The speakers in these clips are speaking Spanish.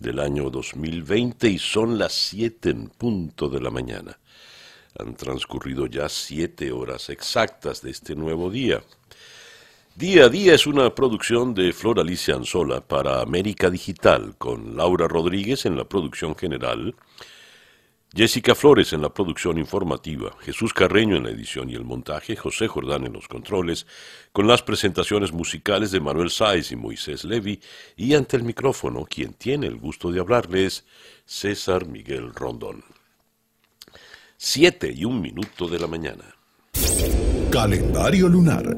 del año 2020 y son las 7 en punto de la mañana. Han transcurrido ya siete horas exactas de este nuevo día. Día a Día es una producción de Flor Alicia Anzola para América Digital, con Laura Rodríguez en la producción general, Jessica Flores en la producción informativa, Jesús Carreño en la edición y el montaje, José Jordán en los controles, con las presentaciones musicales de Manuel Sáez y Moisés Levi, y ante el micrófono, quien tiene el gusto de hablarles, César Miguel Rondón. Siete y un minuto de la mañana. Calendario lunar.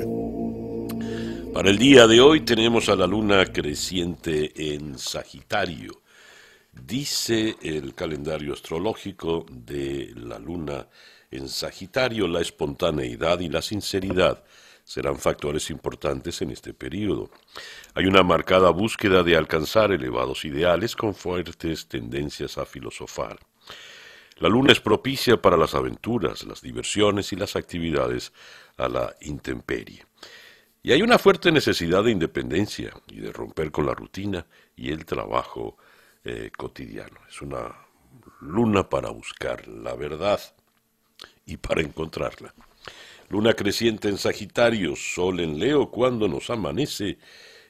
Para el día de hoy tenemos a la luna creciente en Sagitario. Dice el calendario astrológico de la luna en Sagitario, la espontaneidad y la sinceridad serán factores importantes en este periodo. Hay una marcada búsqueda de alcanzar elevados ideales con fuertes tendencias a filosofar. La luna es propicia para las aventuras, las diversiones y las actividades a la intemperie. Y hay una fuerte necesidad de independencia y de romper con la rutina y el trabajo eh, cotidiano. Es una luna para buscar la verdad y para encontrarla. Luna creciente en Sagitario, Sol en Leo cuando nos amanece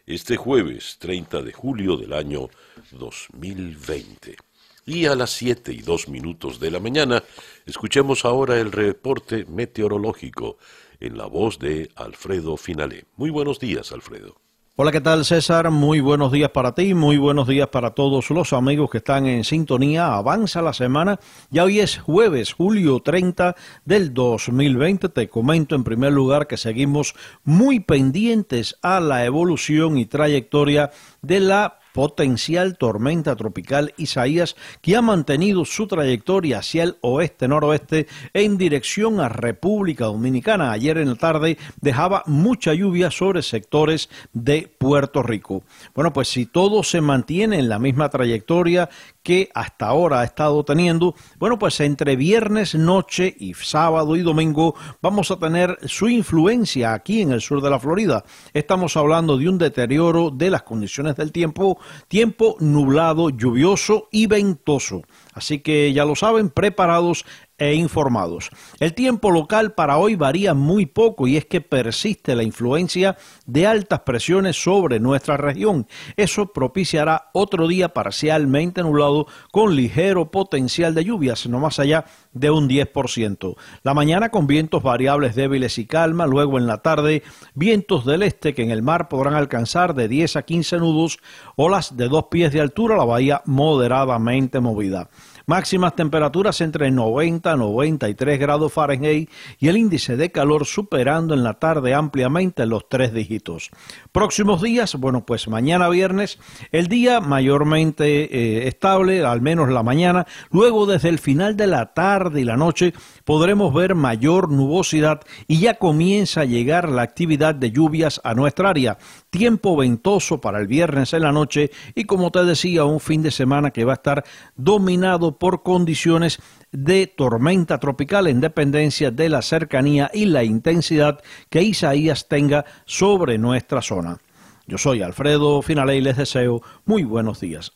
este jueves 30 de julio del año 2020. Y a las 7 y 2 minutos de la mañana, escuchemos ahora el reporte meteorológico en la voz de Alfredo Finalé. Muy buenos días, Alfredo. Hola, ¿qué tal César? Muy buenos días para ti, muy buenos días para todos los amigos que están en sintonía. Avanza la semana, ya hoy es jueves, julio 30 del 2020. Te comento en primer lugar que seguimos muy pendientes a la evolución y trayectoria de la potencial tormenta tropical Isaías, que ha mantenido su trayectoria hacia el oeste-noroeste en dirección a República Dominicana. Ayer en la tarde dejaba mucha lluvia sobre sectores de Puerto Rico. Bueno, pues si todo se mantiene en la misma trayectoria que hasta ahora ha estado teniendo, bueno, pues entre viernes noche y sábado y domingo vamos a tener su influencia aquí en el sur de la Florida. Estamos hablando de un deterioro de las condiciones del tiempo, tiempo nublado, lluvioso y ventoso. Así que ya lo saben, preparados e informados. El tiempo local para hoy varía muy poco y es que persiste la influencia de altas presiones sobre nuestra región. Eso propiciará otro día parcialmente nublado con ligero potencial de lluvias, no más allá de un 10%. La mañana con vientos variables débiles y calma, luego en la tarde vientos del este que en el mar podrán alcanzar de 10 a 15 nudos, olas de dos pies de altura, la bahía moderadamente movida. Máximas temperaturas entre 90 y 93 grados Fahrenheit y el índice de calor superando en la tarde ampliamente los tres dígitos. Próximos días, bueno, pues mañana viernes, el día mayormente eh, estable, al menos la mañana. Luego, desde el final de la tarde y la noche, podremos ver mayor nubosidad y ya comienza a llegar la actividad de lluvias a nuestra área. Tiempo ventoso para el viernes en la noche y, como te decía, un fin de semana que va a estar dominado por condiciones de tormenta tropical en dependencia de la cercanía y la intensidad que Isaías tenga sobre nuestra zona. Yo soy Alfredo Finale y les deseo muy buenos días.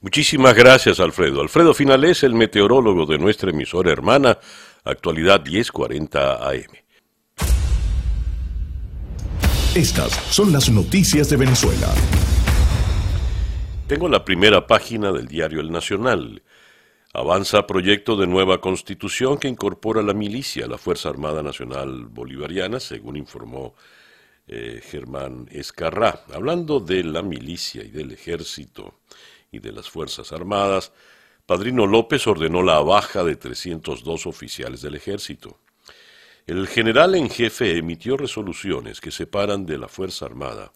Muchísimas gracias, Alfredo. Alfredo Finale es el meteorólogo de nuestra emisora hermana, actualidad 1040 AM. Estas son las noticias de Venezuela. Tengo la primera página del diario El Nacional. Avanza proyecto de nueva constitución que incorpora la milicia a la Fuerza Armada Nacional Bolivariana, según informó eh, Germán Escarrá. Hablando de la milicia y del ejército y de las Fuerzas Armadas, Padrino López ordenó la baja de 302 oficiales del ejército. El general en jefe emitió resoluciones que separan de la Fuerza Armada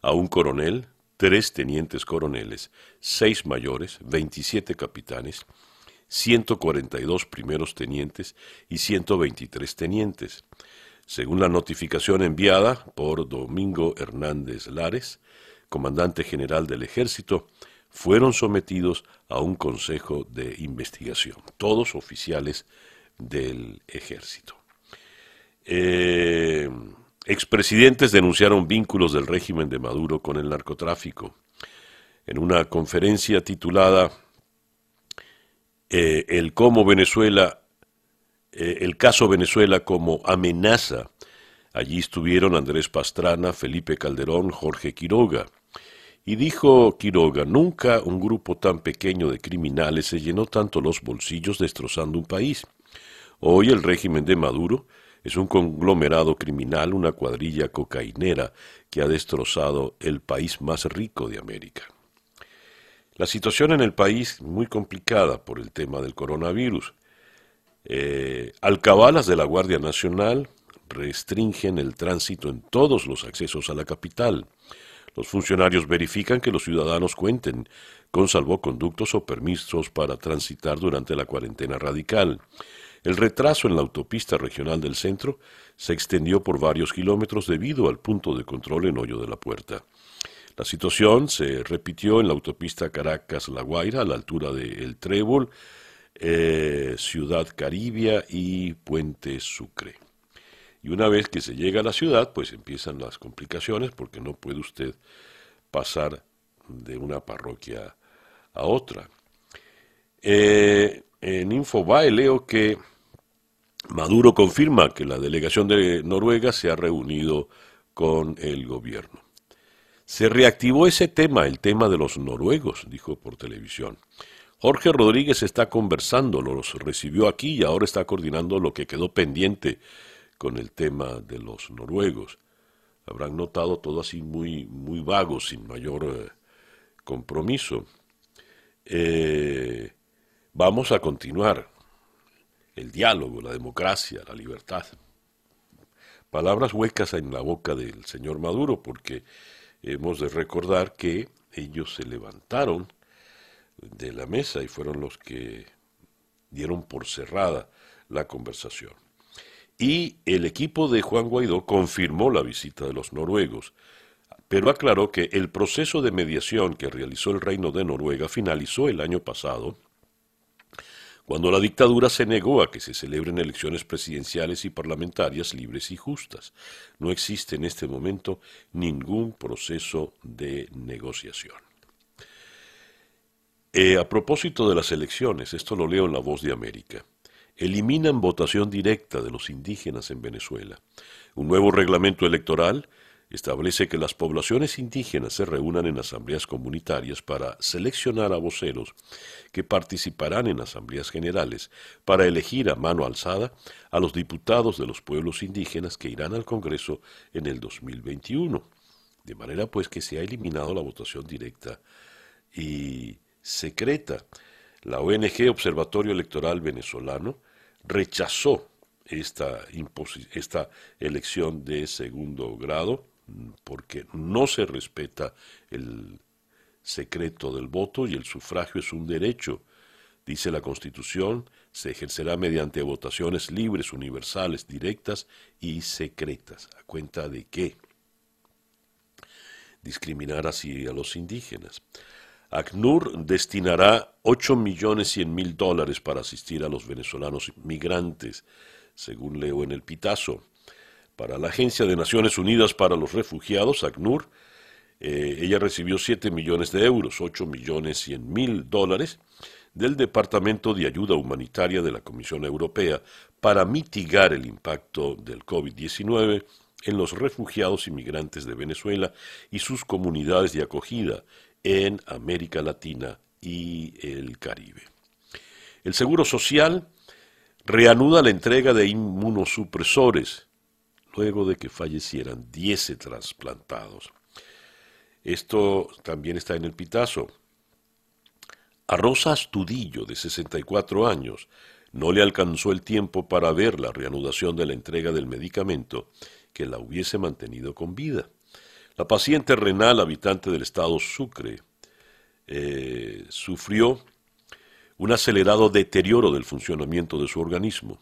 a un coronel, tres tenientes coroneles, seis mayores, 27 capitanes, 142 primeros tenientes y 123 tenientes. Según la notificación enviada por Domingo Hernández Lares, comandante general del ejército, fueron sometidos a un consejo de investigación, todos oficiales del ejército. Eh, expresidentes denunciaron vínculos del régimen de Maduro con el narcotráfico. En una conferencia titulada eh, El cómo Venezuela, eh, el caso Venezuela como amenaza, allí estuvieron Andrés Pastrana, Felipe Calderón, Jorge Quiroga. Y dijo Quiroga, nunca un grupo tan pequeño de criminales se llenó tanto los bolsillos destrozando un país. Hoy el régimen de Maduro es un conglomerado criminal, una cuadrilla cocainera que ha destrozado el país más rico de América. La situación en el país muy complicada por el tema del coronavirus. Eh, alcabalas de la Guardia Nacional restringen el tránsito en todos los accesos a la capital. Los funcionarios verifican que los ciudadanos cuenten con salvoconductos o permisos para transitar durante la cuarentena radical. El retraso en la autopista regional del centro se extendió por varios kilómetros debido al punto de control en Hoyo de la Puerta. La situación se repitió en la autopista Caracas-La Guaira a la altura de El Trébol, eh, Ciudad Caribia y Puente Sucre. Y una vez que se llega a la ciudad, pues empiezan las complicaciones porque no puede usted pasar de una parroquia a otra. Eh, en Infobae leo que Maduro confirma que la delegación de Noruega se ha reunido con el gobierno. Se reactivó ese tema, el tema de los noruegos, dijo por televisión. Jorge Rodríguez está conversando, los recibió aquí y ahora está coordinando lo que quedó pendiente con el tema de los noruegos. Habrán notado todo así muy, muy vago, sin mayor eh, compromiso. Eh, vamos a continuar el diálogo, la democracia, la libertad. Palabras huecas en la boca del señor Maduro, porque hemos de recordar que ellos se levantaron de la mesa y fueron los que dieron por cerrada la conversación. Y el equipo de Juan Guaidó confirmó la visita de los noruegos, pero aclaró que el proceso de mediación que realizó el Reino de Noruega finalizó el año pasado cuando la dictadura se negó a que se celebren elecciones presidenciales y parlamentarias libres y justas. No existe en este momento ningún proceso de negociación. Eh, a propósito de las elecciones, esto lo leo en La Voz de América, eliminan votación directa de los indígenas en Venezuela. Un nuevo reglamento electoral establece que las poblaciones indígenas se reúnan en asambleas comunitarias para seleccionar a voceros que participarán en asambleas generales para elegir a mano alzada a los diputados de los pueblos indígenas que irán al Congreso en el 2021. De manera pues que se ha eliminado la votación directa y secreta. La ONG Observatorio Electoral Venezolano rechazó esta, esta elección de segundo grado porque no se respeta el secreto del voto y el sufragio es un derecho. Dice la Constitución, se ejercerá mediante votaciones libres, universales, directas y secretas. ¿A cuenta de qué? Discriminar así a los indígenas. ACNUR destinará 8 millones 100 mil dólares para asistir a los venezolanos migrantes, según leo en el Pitazo para la Agencia de Naciones Unidas para los Refugiados, ACNUR. Eh, ella recibió 7 millones de euros, 8 millones 100 mil dólares del Departamento de Ayuda Humanitaria de la Comisión Europea para mitigar el impacto del COVID-19 en los refugiados inmigrantes de Venezuela y sus comunidades de acogida en América Latina y el Caribe. El Seguro Social reanuda la entrega de inmunosupresores luego de que fallecieran 10 trasplantados. Esto también está en el pitazo. A Rosa Astudillo, de 64 años, no le alcanzó el tiempo para ver la reanudación de la entrega del medicamento que la hubiese mantenido con vida. La paciente renal, habitante del estado Sucre, eh, sufrió un acelerado deterioro del funcionamiento de su organismo.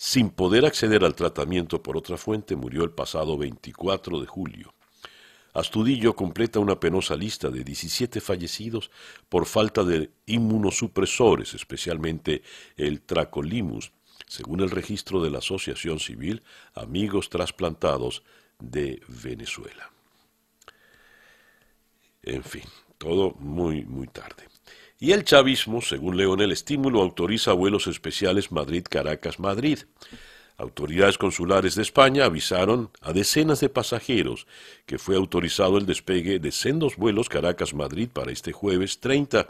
Sin poder acceder al tratamiento por otra fuente, murió el pasado 24 de julio. Astudillo completa una penosa lista de 17 fallecidos por falta de inmunosupresores, especialmente el tracolimus, según el registro de la Asociación Civil Amigos Trasplantados de Venezuela. En fin, todo muy, muy tarde. Y el chavismo, según Leonel Estímulo, autoriza vuelos especiales Madrid-Caracas-Madrid. Autoridades consulares de España avisaron a decenas de pasajeros que fue autorizado el despegue de sendos vuelos Caracas-Madrid para este jueves 30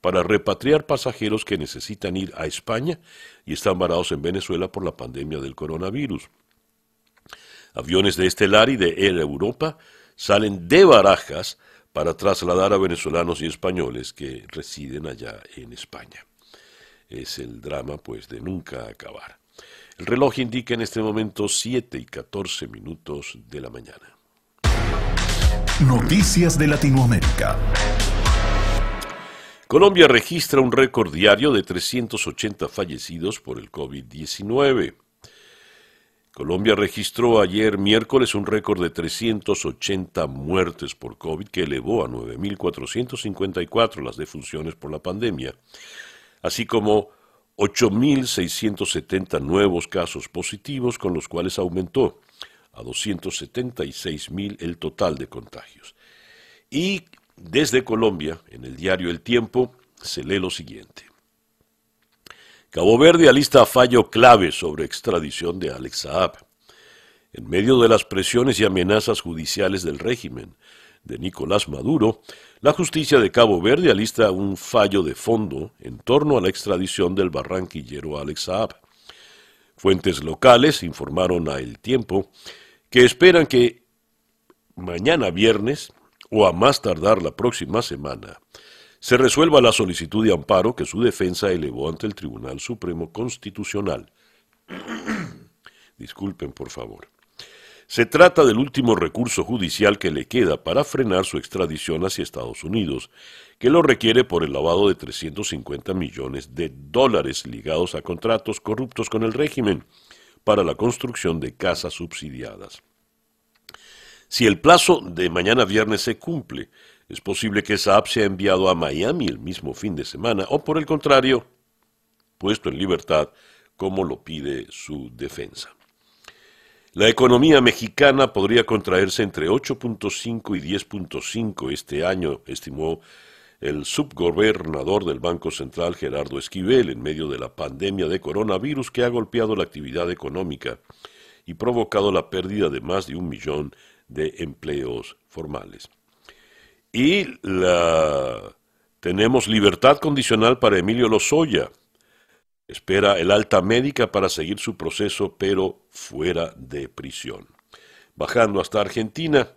para repatriar pasajeros que necesitan ir a España y están varados en Venezuela por la pandemia del coronavirus. Aviones de Estelar y de Air Europa salen de Barajas para trasladar a venezolanos y españoles que residen allá en España. Es el drama, pues, de nunca acabar. El reloj indica en este momento 7 y 14 minutos de la mañana. Noticias de Latinoamérica. Colombia registra un récord diario de 380 fallecidos por el COVID-19. Colombia registró ayer miércoles un récord de 380 muertes por COVID que elevó a 9.454 las defunciones por la pandemia, así como 8.670 nuevos casos positivos con los cuales aumentó a 276.000 el total de contagios. Y desde Colombia, en el diario El Tiempo, se lee lo siguiente. Cabo Verde alista fallo clave sobre extradición de Alex Saab. En medio de las presiones y amenazas judiciales del régimen de Nicolás Maduro, la justicia de Cabo Verde alista un fallo de fondo en torno a la extradición del barranquillero Alex Saab. Fuentes locales informaron a El Tiempo que esperan que mañana viernes o a más tardar la próxima semana se resuelva la solicitud de amparo que su defensa elevó ante el Tribunal Supremo Constitucional. Disculpen, por favor. Se trata del último recurso judicial que le queda para frenar su extradición hacia Estados Unidos, que lo requiere por el lavado de 350 millones de dólares ligados a contratos corruptos con el régimen para la construcción de casas subsidiadas. Si el plazo de mañana viernes se cumple, es posible que esa app sea enviado a Miami el mismo fin de semana o por el contrario, puesto en libertad como lo pide su defensa. La economía mexicana podría contraerse entre 8.5 y 10.5 este año, estimó el subgobernador del Banco Central Gerardo Esquivel en medio de la pandemia de coronavirus que ha golpeado la actividad económica y provocado la pérdida de más de un millón de empleos formales. Y la, tenemos libertad condicional para Emilio Lozoya. Espera el alta médica para seguir su proceso, pero fuera de prisión. Bajando hasta Argentina,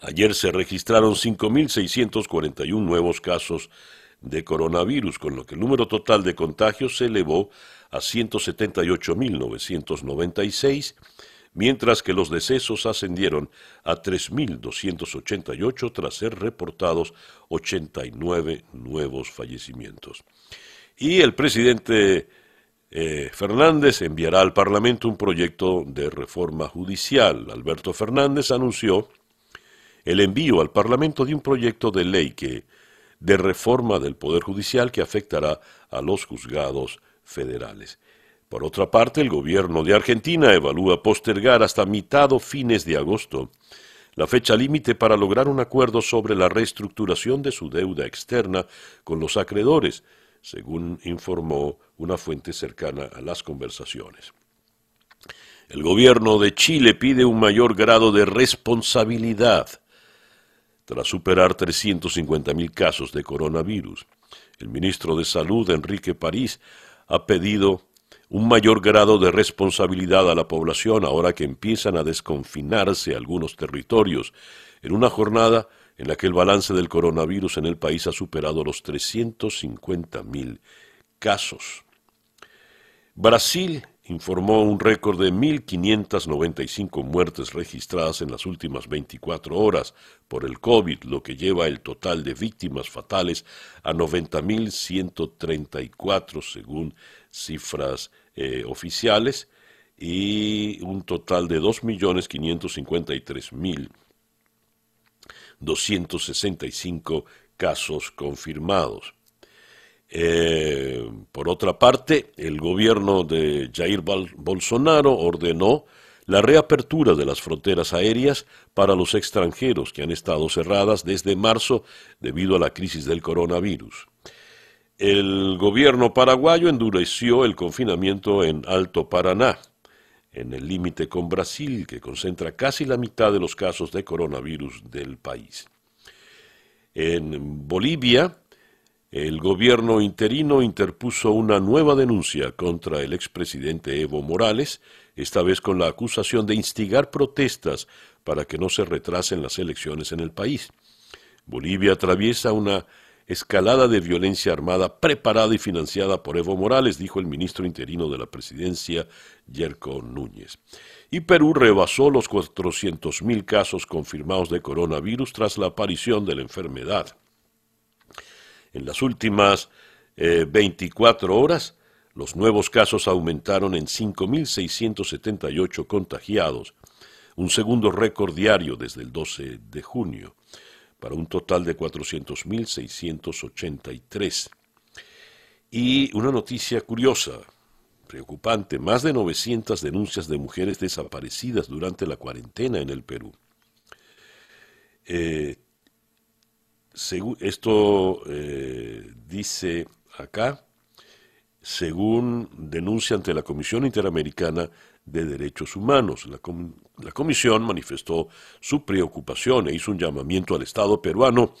ayer se registraron 5.641 nuevos casos de coronavirus, con lo que el número total de contagios se elevó a 178.996 mientras que los decesos ascendieron a 3.288 tras ser reportados 89 nuevos fallecimientos. Y el presidente eh, Fernández enviará al Parlamento un proyecto de reforma judicial. Alberto Fernández anunció el envío al Parlamento de un proyecto de ley que de reforma del Poder Judicial que afectará a los juzgados federales. Por otra parte, el gobierno de Argentina evalúa postergar hasta mitad o fines de agosto la fecha límite para lograr un acuerdo sobre la reestructuración de su deuda externa con los acreedores, según informó una fuente cercana a las conversaciones. El gobierno de Chile pide un mayor grado de responsabilidad tras superar 350.000 casos de coronavirus. El ministro de Salud, Enrique París, ha pedido un mayor grado de responsabilidad a la población ahora que empiezan a desconfinarse algunos territorios, en una jornada en la que el balance del coronavirus en el país ha superado los mil casos. Brasil informó un récord de 1.595 muertes registradas en las últimas 24 horas por el COVID, lo que lleva el total de víctimas fatales a 90.134 según cifras eh, oficiales y un total de 2.553.265 casos confirmados. Eh, por otra parte, el gobierno de Jair Bolsonaro ordenó la reapertura de las fronteras aéreas para los extranjeros que han estado cerradas desde marzo debido a la crisis del coronavirus. El gobierno paraguayo endureció el confinamiento en Alto Paraná, en el límite con Brasil, que concentra casi la mitad de los casos de coronavirus del país. En Bolivia, el gobierno interino interpuso una nueva denuncia contra el expresidente Evo Morales, esta vez con la acusación de instigar protestas para que no se retrasen las elecciones en el país. Bolivia atraviesa una escalada de violencia armada preparada y financiada por Evo Morales, dijo el ministro interino de la presidencia, Yerko Núñez. Y Perú rebasó los 400.000 casos confirmados de coronavirus tras la aparición de la enfermedad. En las últimas 24 eh, horas, los nuevos casos aumentaron en 5.678 contagiados, un segundo récord diario desde el 12 de junio, para un total de 400.683. Y una noticia curiosa, preocupante, más de 900 denuncias de mujeres desaparecidas durante la cuarentena en el Perú. Eh, esto eh, dice acá, según denuncia ante la Comisión Interamericana de Derechos Humanos. La, Comisión manifestó su preocupación e hizo un llamamiento al Estado peruano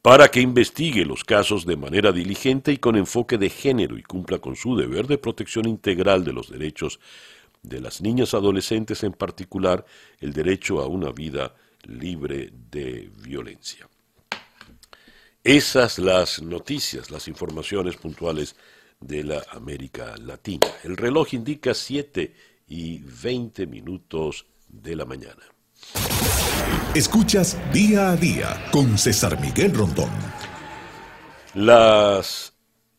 para que investigue los casos de manera diligente y con enfoque de género y cumpla con su deber de protección integral de los derechos de las niñas adolescentes, en particular el derecho a una vida libre de violencia. Esas las noticias, las informaciones puntuales de la América Latina. El reloj indica 7 y 20 minutos de la mañana. Escuchas día a día con César Miguel Rondón. Las,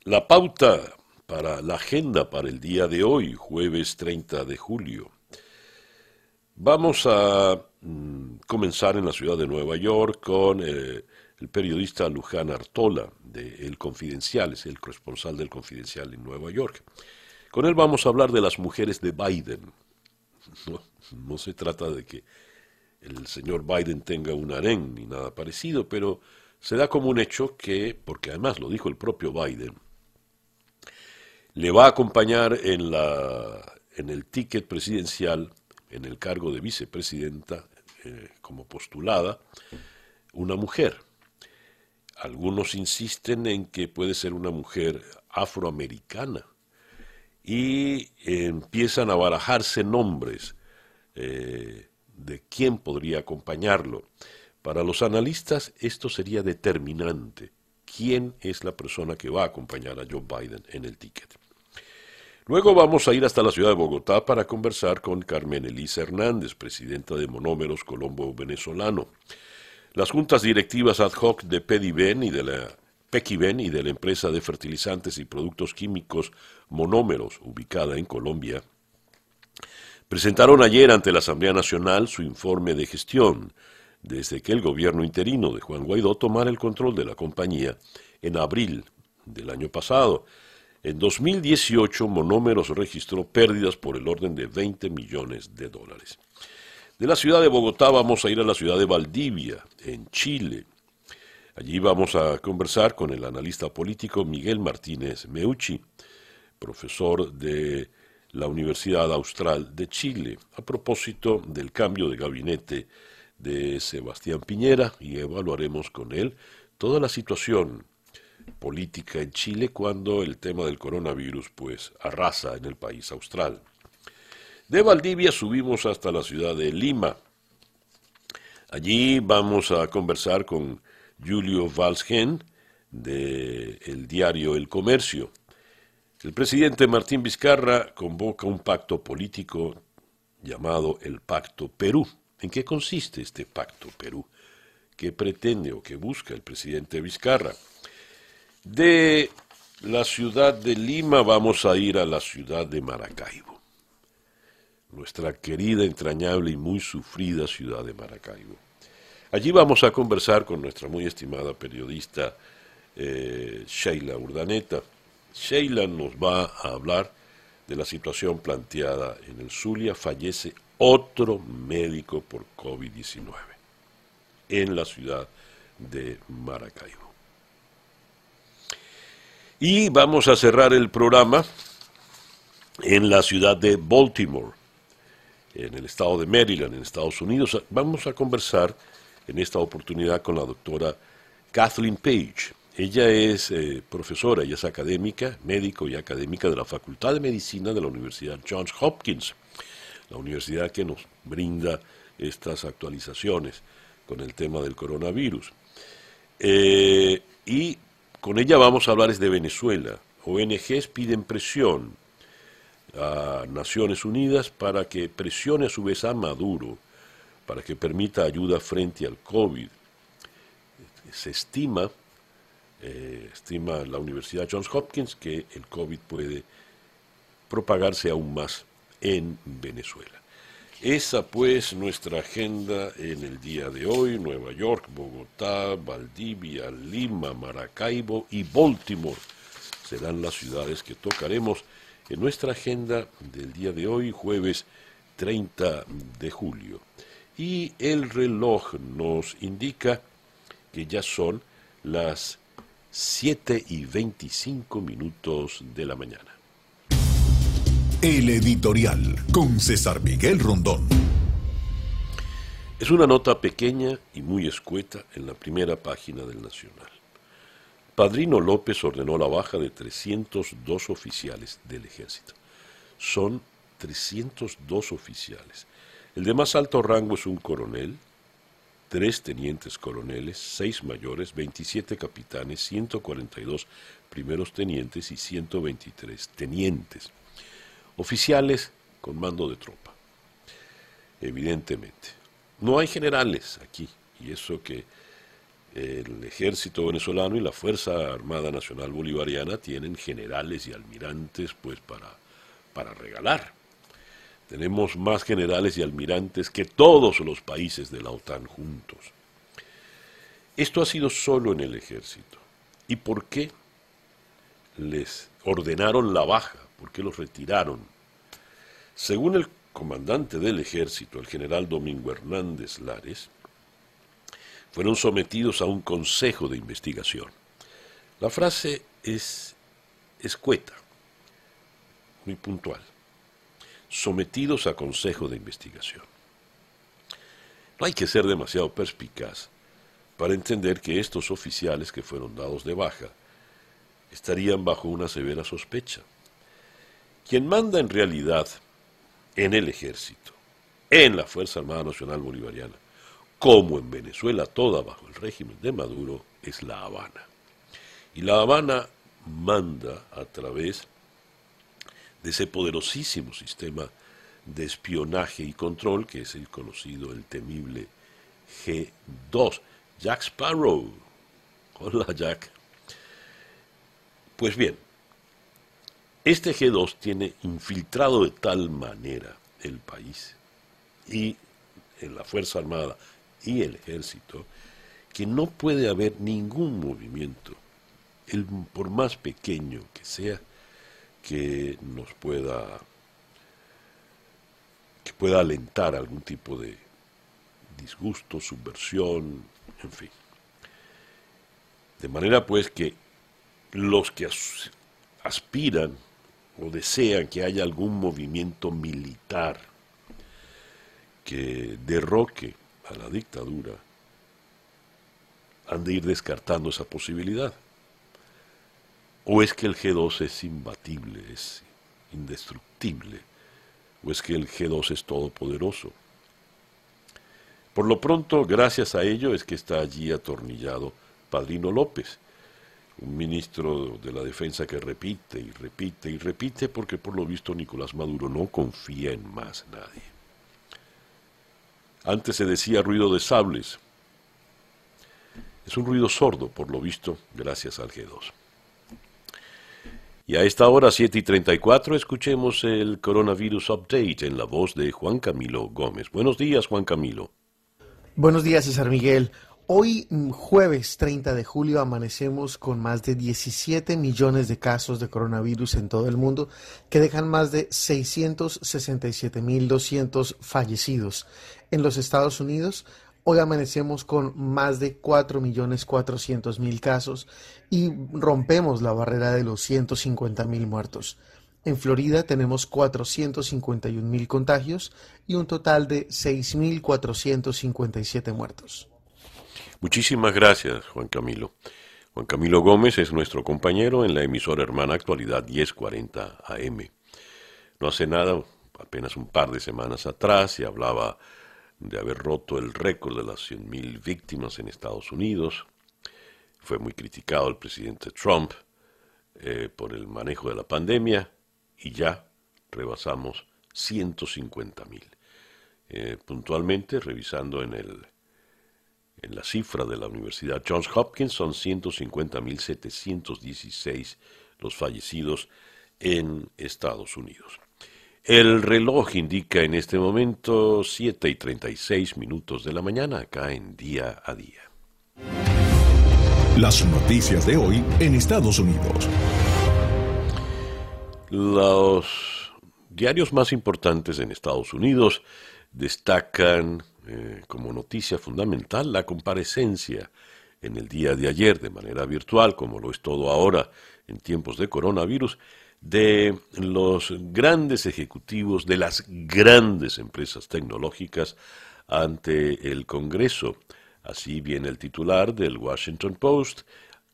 la pauta para la agenda para el día de hoy, jueves 30 de julio. Vamos a mm, comenzar en la ciudad de Nueva York con eh, el periodista Luján Artola de El Confidencial, es el corresponsal del Confidencial en Nueva York. Con él vamos a hablar de las mujeres de Biden. No, se trata de que el señor Biden tenga un harén ni nada parecido, pero se da como un hecho que, porque además lo dijo el propio Biden, le va a acompañar en, la, en el ticket presidencial, en el cargo de vicepresidenta, eh, como postulada, una mujer. Algunos insisten en que puede ser una mujer afroamericana y empiezan a barajarse nombres eh, de quién podría acompañarlo. Para los analistas esto sería determinante. ¿Quién es la persona que va a acompañar a Joe Biden en el ticket? Luego vamos a ir hasta la ciudad de Bogotá para conversar con Carmen Elisa Hernández, presidenta de Monómeros Colombo Venezolano. Las juntas directivas ad hoc de Pediven y de la Pequiven y de la empresa de fertilizantes y productos químicos Monómeros, ubicada en Colombia, presentaron ayer ante la Asamblea Nacional su informe de gestión desde que el gobierno interino de Juan Guaidó tomara el control de la compañía en abril del año pasado. En 2018, Monómeros registró pérdidas por el orden de 20 millones de dólares. De la ciudad de Bogotá vamos a ir a la ciudad de Valdivia, en Chile. Allí vamos a conversar con el analista político Miguel Martínez Meucci, profesor de la Universidad Austral de Chile, a propósito del cambio de gabinete de Sebastián Piñera y evaluaremos con él toda la situación política en Chile cuando el tema del coronavirus pues arrasa en el país austral. De Valdivia subimos hasta la ciudad de Lima. Allí vamos a conversar con Julio Valsgen del diario El Comercio. El presidente Martín Vizcarra convoca un pacto político llamado el Pacto Perú. ¿En qué consiste este Pacto Perú? ¿Qué pretende o qué busca el presidente Vizcarra? De la ciudad de Lima vamos a ir a la ciudad de Maracaibo, nuestra querida, entrañable y muy sufrida ciudad de Maracaibo. Allí vamos a conversar con nuestra muy estimada periodista eh, Sheila Urdaneta. Sheila nos va a hablar de la situación planteada en el Zulia. Fallece otro médico por COVID-19 en la ciudad de Maracaibo. Y vamos a cerrar el programa en la ciudad de Baltimore, en el estado de Maryland, en Estados Unidos. Vamos a conversar en esta oportunidad con la doctora Kathleen Page. Ella es eh, profesora, ella es académica, médico y académica de la Facultad de Medicina de la Universidad Johns Hopkins, la universidad que nos brinda estas actualizaciones con el tema del coronavirus. Eh, y con ella vamos a hablar de Venezuela. ONGs piden presión a Naciones Unidas para que presione a su vez a Maduro, para que permita ayuda frente al COVID. Se estima, eh, estima la Universidad Johns Hopkins, que el COVID puede propagarse aún más en Venezuela. Esa pues nuestra agenda en el día de hoy, Nueva York, Bogotá, Valdivia, Lima, Maracaibo y Baltimore serán las ciudades que tocaremos en nuestra agenda del día de hoy, jueves 30 de julio. Y el reloj nos indica que ya son las 7 y 25 minutos de la mañana. El editorial con César Miguel Rondón. Es una nota pequeña y muy escueta en la primera página del Nacional. Padrino López ordenó la baja de 302 oficiales del ejército. Son 302 oficiales. El de más alto rango es un coronel, tres tenientes coroneles, seis mayores, 27 capitanes, 142 primeros tenientes y 123 tenientes oficiales con mando de tropa, evidentemente. No hay generales aquí, y eso que el ejército venezolano y la Fuerza Armada Nacional Bolivariana tienen generales y almirantes pues para, para regalar. Tenemos más generales y almirantes que todos los países de la OTAN juntos. Esto ha sido solo en el ejército. ¿Y por qué les ordenaron la baja? ¿Por qué los retiraron? Según el comandante del ejército, el general Domingo Hernández Lares, fueron sometidos a un consejo de investigación. La frase es escueta, muy puntual. Sometidos a consejo de investigación. No hay que ser demasiado perspicaz para entender que estos oficiales que fueron dados de baja estarían bajo una severa sospecha. Quien manda en realidad en el ejército, en la Fuerza Armada Nacional Bolivariana, como en Venezuela toda bajo el régimen de Maduro, es La Habana. Y La Habana manda a través de ese poderosísimo sistema de espionaje y control que es el conocido, el temible G2. Jack Sparrow. Hola Jack. Pues bien, este G2 tiene infiltrado de tal manera el país y en la Fuerza Armada y el Ejército que no puede haber ningún movimiento, el, por más pequeño que sea, que nos pueda que pueda alentar algún tipo de disgusto, subversión, en fin. De manera pues que los que aspiran o desean que haya algún movimiento militar que derroque a la dictadura, han de ir descartando esa posibilidad. ¿O es que el G2 es imbatible, es indestructible? ¿O es que el G2 es todopoderoso? Por lo pronto, gracias a ello es que está allí atornillado Padrino López, un ministro de la defensa que repite y repite y repite porque por lo visto Nicolás Maduro no confía en más nadie. Antes se decía ruido de sables. Es un ruido sordo, por lo visto, gracias al G2. Y a esta hora, 7 y 34, escuchemos el Coronavirus Update en la voz de Juan Camilo Gómez. Buenos días, Juan Camilo. Buenos días, César Miguel. Hoy, mm, jueves 30 de julio, amanecemos con más de 17 millones de casos de coronavirus en todo el mundo, que dejan más de 667.200 fallecidos. En los Estados Unidos, hoy amanecemos con más de 4.400.000 casos y rompemos la barrera de los 150.000 muertos. En Florida tenemos 451.000 contagios y un total de 6.457 muertos. Muchísimas gracias, Juan Camilo. Juan Camilo Gómez es nuestro compañero en la emisora hermana Actualidad 1040 AM. No hace nada, apenas un par de semanas atrás, se hablaba de haber roto el récord de las 100.000 víctimas en Estados Unidos. Fue muy criticado el presidente Trump eh, por el manejo de la pandemia y ya rebasamos 150.000. Eh, puntualmente, revisando en el en la cifra de la Universidad Johns Hopkins son 150.716 los fallecidos en Estados Unidos. El reloj indica en este momento 7 y 36 minutos de la mañana acá en día a día. Las noticias de hoy en Estados Unidos. Los diarios más importantes en Estados Unidos destacan eh, como noticia fundamental la comparecencia en el día de ayer de manera virtual, como lo es todo ahora en tiempos de coronavirus, de los grandes ejecutivos de las grandes empresas tecnológicas ante el Congreso. Así viene el titular del Washington Post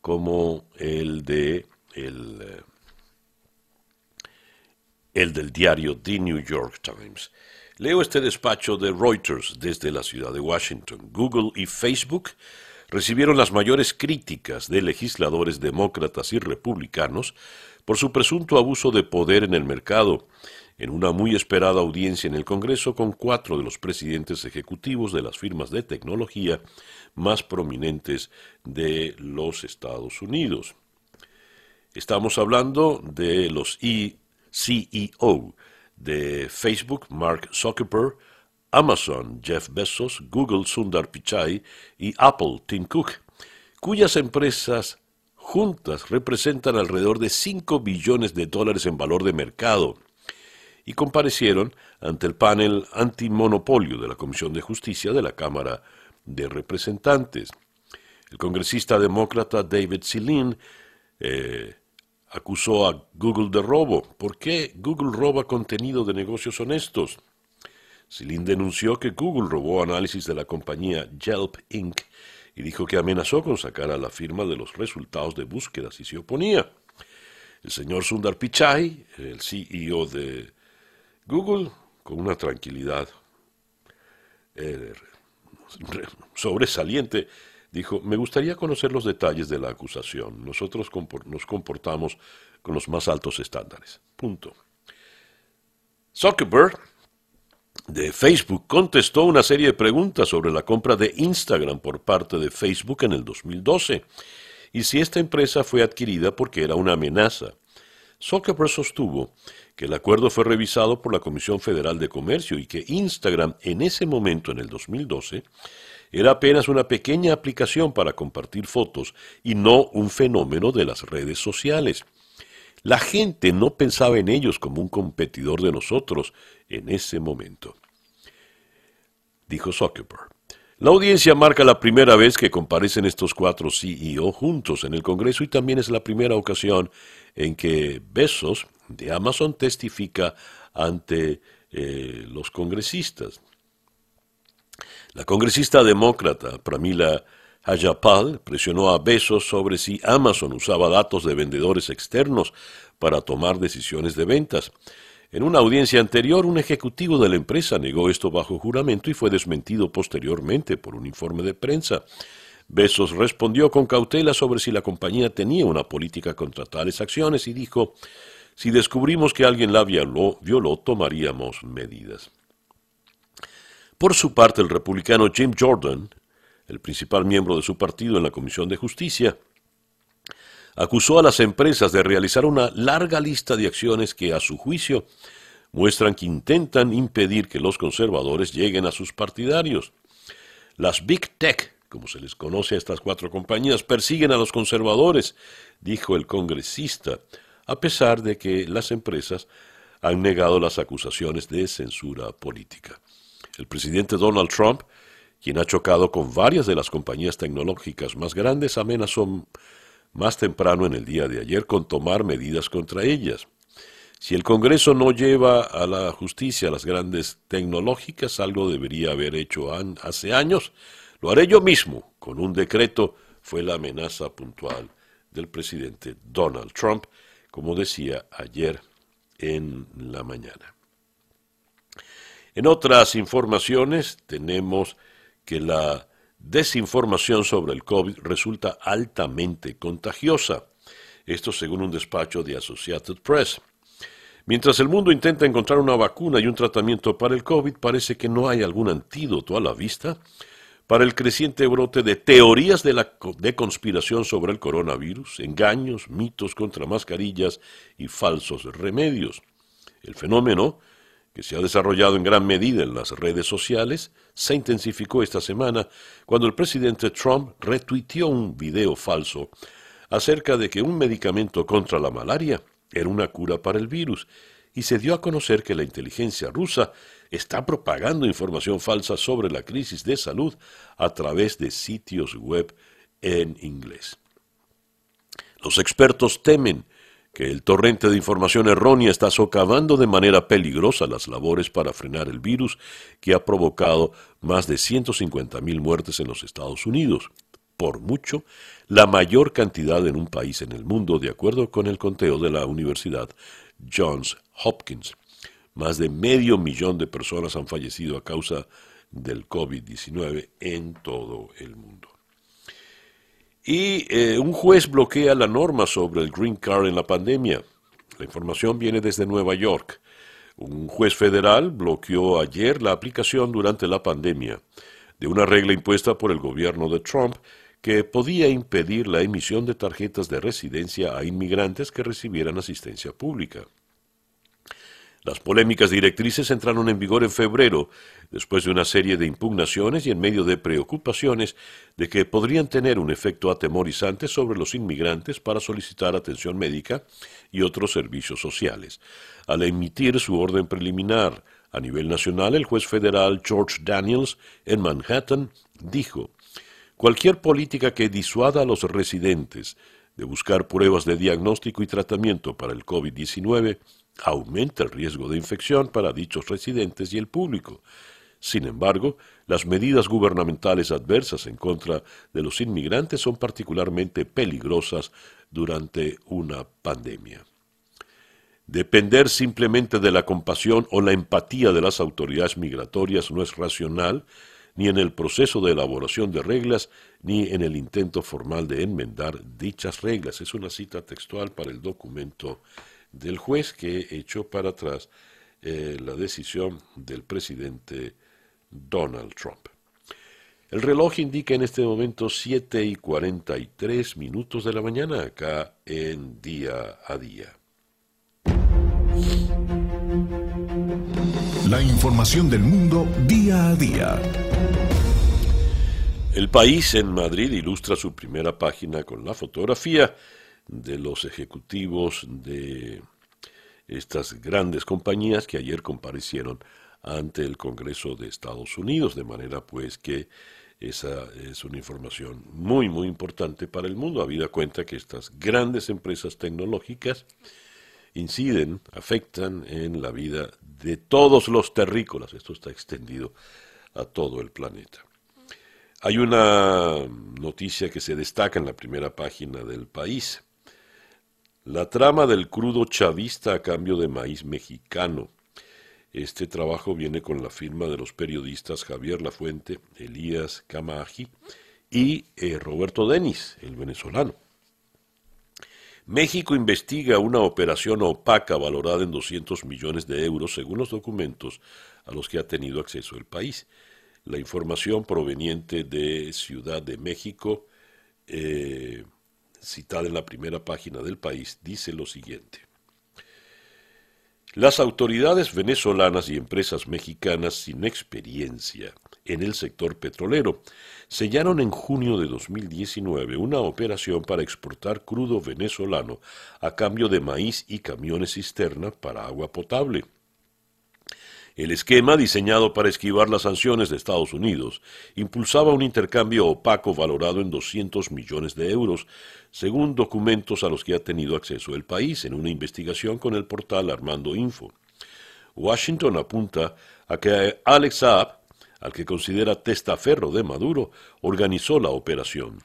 como el de el, eh, el del diario The New York Times. Leo este despacho de Reuters desde la ciudad de Washington. Google y Facebook recibieron las mayores críticas de legisladores demócratas y republicanos por su presunto abuso de poder en el mercado, en una muy esperada audiencia en el Congreso con cuatro de los presidentes ejecutivos de las firmas de tecnología más prominentes de los Estados Unidos. Estamos hablando de los CEO de Facebook, Mark Zuckerberg, Amazon, Jeff Bezos, Google, Sundar Pichai y Apple, Tim Cook, cuyas empresas juntas representan alrededor de 5 billones de dólares en valor de mercado y comparecieron ante el panel antimonopolio de la Comisión de Justicia de la Cámara de Representantes. El congresista demócrata David Silin eh, acusó a Google de robo. ¿Por qué Google roba contenido de negocios honestos? Silin denunció que Google robó análisis de la compañía Yelp Inc. y dijo que amenazó con sacar a la firma de los resultados de búsqueda si se oponía. El señor Sundar Pichai, el CEO de Google, con una tranquilidad eh, sobresaliente, dijo, me gustaría conocer los detalles de la acusación. Nosotros nos comportamos con los más altos estándares. Punto. Zuckerberg de Facebook contestó una serie de preguntas sobre la compra de Instagram por parte de Facebook en el 2012 y si esta empresa fue adquirida porque era una amenaza. Zuckerberg sostuvo que el acuerdo fue revisado por la Comisión Federal de Comercio y que Instagram en ese momento, en el 2012, era apenas una pequeña aplicación para compartir fotos y no un fenómeno de las redes sociales. La gente no pensaba en ellos como un competidor de nosotros en ese momento. Dijo Zuckerberg. La audiencia marca la primera vez que comparecen estos cuatro CEO juntos en el Congreso y también es la primera ocasión en que Bezos de Amazon testifica ante eh, los congresistas. La congresista demócrata Pramila Hayapal presionó a Bezos sobre si Amazon usaba datos de vendedores externos para tomar decisiones de ventas. En una audiencia anterior, un ejecutivo de la empresa negó esto bajo juramento y fue desmentido posteriormente por un informe de prensa. Besos respondió con cautela sobre si la compañía tenía una política contra tales acciones y dijo, si descubrimos que alguien la violó tomaríamos medidas. Por su parte, el republicano Jim Jordan, el principal miembro de su partido en la Comisión de Justicia, acusó a las empresas de realizar una larga lista de acciones que, a su juicio, muestran que intentan impedir que los conservadores lleguen a sus partidarios. Las Big Tech como se les conoce a estas cuatro compañías, persiguen a los conservadores, dijo el congresista, a pesar de que las empresas han negado las acusaciones de censura política. El presidente Donald Trump, quien ha chocado con varias de las compañías tecnológicas más grandes, amenazó más temprano en el día de ayer con tomar medidas contra ellas. Si el Congreso no lleva a la justicia a las grandes tecnológicas, algo debería haber hecho hace años, lo haré yo mismo con un decreto, fue la amenaza puntual del presidente Donald Trump, como decía ayer en la mañana. En otras informaciones tenemos que la desinformación sobre el COVID resulta altamente contagiosa. Esto según un despacho de Associated Press. Mientras el mundo intenta encontrar una vacuna y un tratamiento para el COVID, parece que no hay algún antídoto a la vista para el creciente brote de teorías de, la, de conspiración sobre el coronavirus, engaños, mitos contra mascarillas y falsos remedios. El fenómeno, que se ha desarrollado en gran medida en las redes sociales, se intensificó esta semana cuando el presidente Trump retuiteó un video falso acerca de que un medicamento contra la malaria era una cura para el virus y se dio a conocer que la inteligencia rusa está propagando información falsa sobre la crisis de salud a través de sitios web en inglés. Los expertos temen que el torrente de información errónea está socavando de manera peligrosa las labores para frenar el virus que ha provocado más de 150.000 muertes en los Estados Unidos, por mucho la mayor cantidad en un país en el mundo, de acuerdo con el conteo de la Universidad Johns Hopkins. Más de medio millón de personas han fallecido a causa del COVID-19 en todo el mundo. Y eh, un juez bloquea la norma sobre el Green Card en la pandemia. La información viene desde Nueva York. Un juez federal bloqueó ayer la aplicación durante la pandemia de una regla impuesta por el gobierno de Trump que podía impedir la emisión de tarjetas de residencia a inmigrantes que recibieran asistencia pública. Las polémicas directrices entraron en vigor en febrero, después de una serie de impugnaciones y en medio de preocupaciones de que podrían tener un efecto atemorizante sobre los inmigrantes para solicitar atención médica y otros servicios sociales. Al emitir su orden preliminar a nivel nacional, el juez federal George Daniels en Manhattan dijo, Cualquier política que disuada a los residentes de buscar pruebas de diagnóstico y tratamiento para el COVID-19 aumenta el riesgo de infección para dichos residentes y el público. Sin embargo, las medidas gubernamentales adversas en contra de los inmigrantes son particularmente peligrosas durante una pandemia. Depender simplemente de la compasión o la empatía de las autoridades migratorias no es racional, ni en el proceso de elaboración de reglas, ni en el intento formal de enmendar dichas reglas. Es una cita textual para el documento del juez que echó para atrás eh, la decisión del presidente Donald Trump. El reloj indica en este momento 7 y 43 minutos de la mañana acá en día a día. La información del mundo día a día. El país en Madrid ilustra su primera página con la fotografía de los ejecutivos de estas grandes compañías que ayer comparecieron ante el Congreso de Estados Unidos, de manera pues que esa es una información muy muy importante para el mundo, habida cuenta que estas grandes empresas tecnológicas inciden, afectan en la vida de todos los terrícolas, esto está extendido a todo el planeta. Hay una noticia que se destaca en la primera página del país. La trama del crudo chavista a cambio de maíz mexicano. Este trabajo viene con la firma de los periodistas Javier Lafuente, Elías Camaji y eh, Roberto Denis, el venezolano. México investiga una operación opaca valorada en 200 millones de euros según los documentos a los que ha tenido acceso el país. La información proveniente de Ciudad de México, eh, citada en la primera página del país, dice lo siguiente. Las autoridades venezolanas y empresas mexicanas sin experiencia en el sector petrolero sellaron en junio de 2019 una operación para exportar crudo venezolano a cambio de maíz y camiones cisterna para agua potable. El esquema, diseñado para esquivar las sanciones de Estados Unidos, impulsaba un intercambio opaco valorado en 200 millones de euros, según documentos a los que ha tenido acceso el país en una investigación con el portal Armando Info. Washington apunta a que Alex Saab, al que considera testaferro de Maduro, organizó la operación.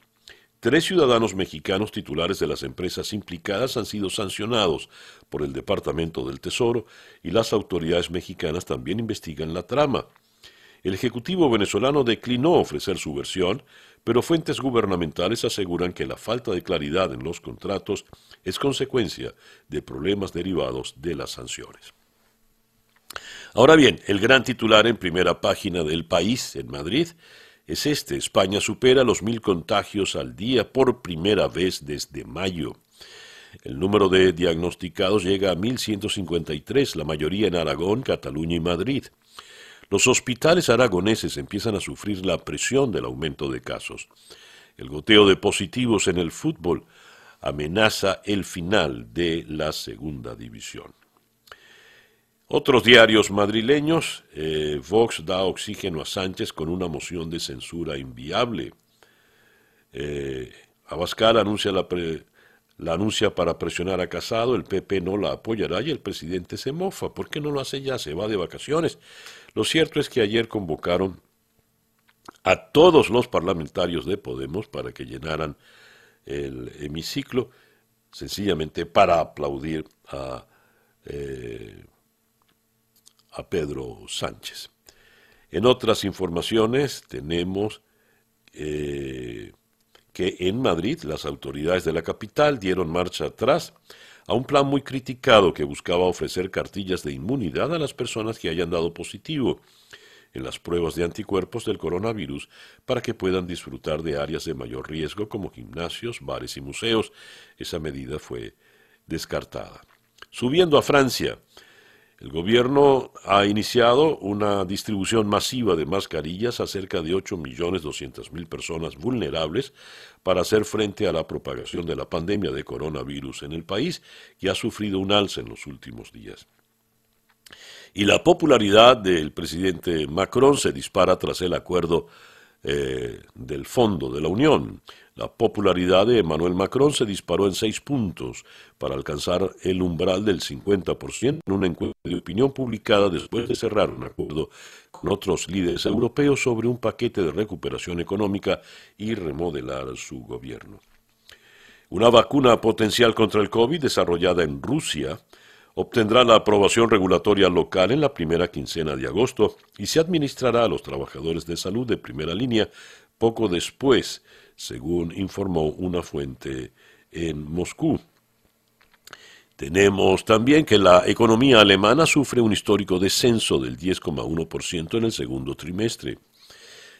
Tres ciudadanos mexicanos titulares de las empresas implicadas han sido sancionados por el Departamento del Tesoro y las autoridades mexicanas también investigan la trama. El Ejecutivo venezolano declinó ofrecer su versión, pero fuentes gubernamentales aseguran que la falta de claridad en los contratos es consecuencia de problemas derivados de las sanciones. Ahora bien, el gran titular en primera página del país, en Madrid, es este. España supera los mil contagios al día por primera vez desde mayo. El número de diagnosticados llega a 1.153, la mayoría en Aragón, Cataluña y Madrid. Los hospitales aragoneses empiezan a sufrir la presión del aumento de casos. El goteo de positivos en el fútbol amenaza el final de la segunda división. Otros diarios madrileños, eh, Vox da oxígeno a Sánchez con una moción de censura inviable. Eh, Abascal anuncia la, la anuncia para presionar a Casado, el PP no la apoyará y el presidente se mofa. ¿Por qué no lo hace ya? Se va de vacaciones. Lo cierto es que ayer convocaron a todos los parlamentarios de Podemos para que llenaran el hemiciclo, sencillamente para aplaudir a eh, a Pedro Sánchez. En otras informaciones tenemos eh, que en Madrid las autoridades de la capital dieron marcha atrás a un plan muy criticado que buscaba ofrecer cartillas de inmunidad a las personas que hayan dado positivo en las pruebas de anticuerpos del coronavirus para que puedan disfrutar de áreas de mayor riesgo como gimnasios, bares y museos. Esa medida fue descartada. Subiendo a Francia, el gobierno ha iniciado una distribución masiva de mascarillas a cerca de 8.200.000 personas vulnerables para hacer frente a la propagación de la pandemia de coronavirus en el país, que ha sufrido un alza en los últimos días. Y la popularidad del presidente Macron se dispara tras el acuerdo eh, del Fondo de la Unión. La popularidad de Emmanuel Macron se disparó en seis puntos para alcanzar el umbral del 50% en una encuesta de opinión publicada después de cerrar un acuerdo con otros líderes europeos sobre un paquete de recuperación económica y remodelar su gobierno. Una vacuna potencial contra el COVID desarrollada en Rusia obtendrá la aprobación regulatoria local en la primera quincena de agosto y se administrará a los trabajadores de salud de primera línea poco después según informó una fuente en Moscú. Tenemos también que la economía alemana sufre un histórico descenso del 10,1% en el segundo trimestre.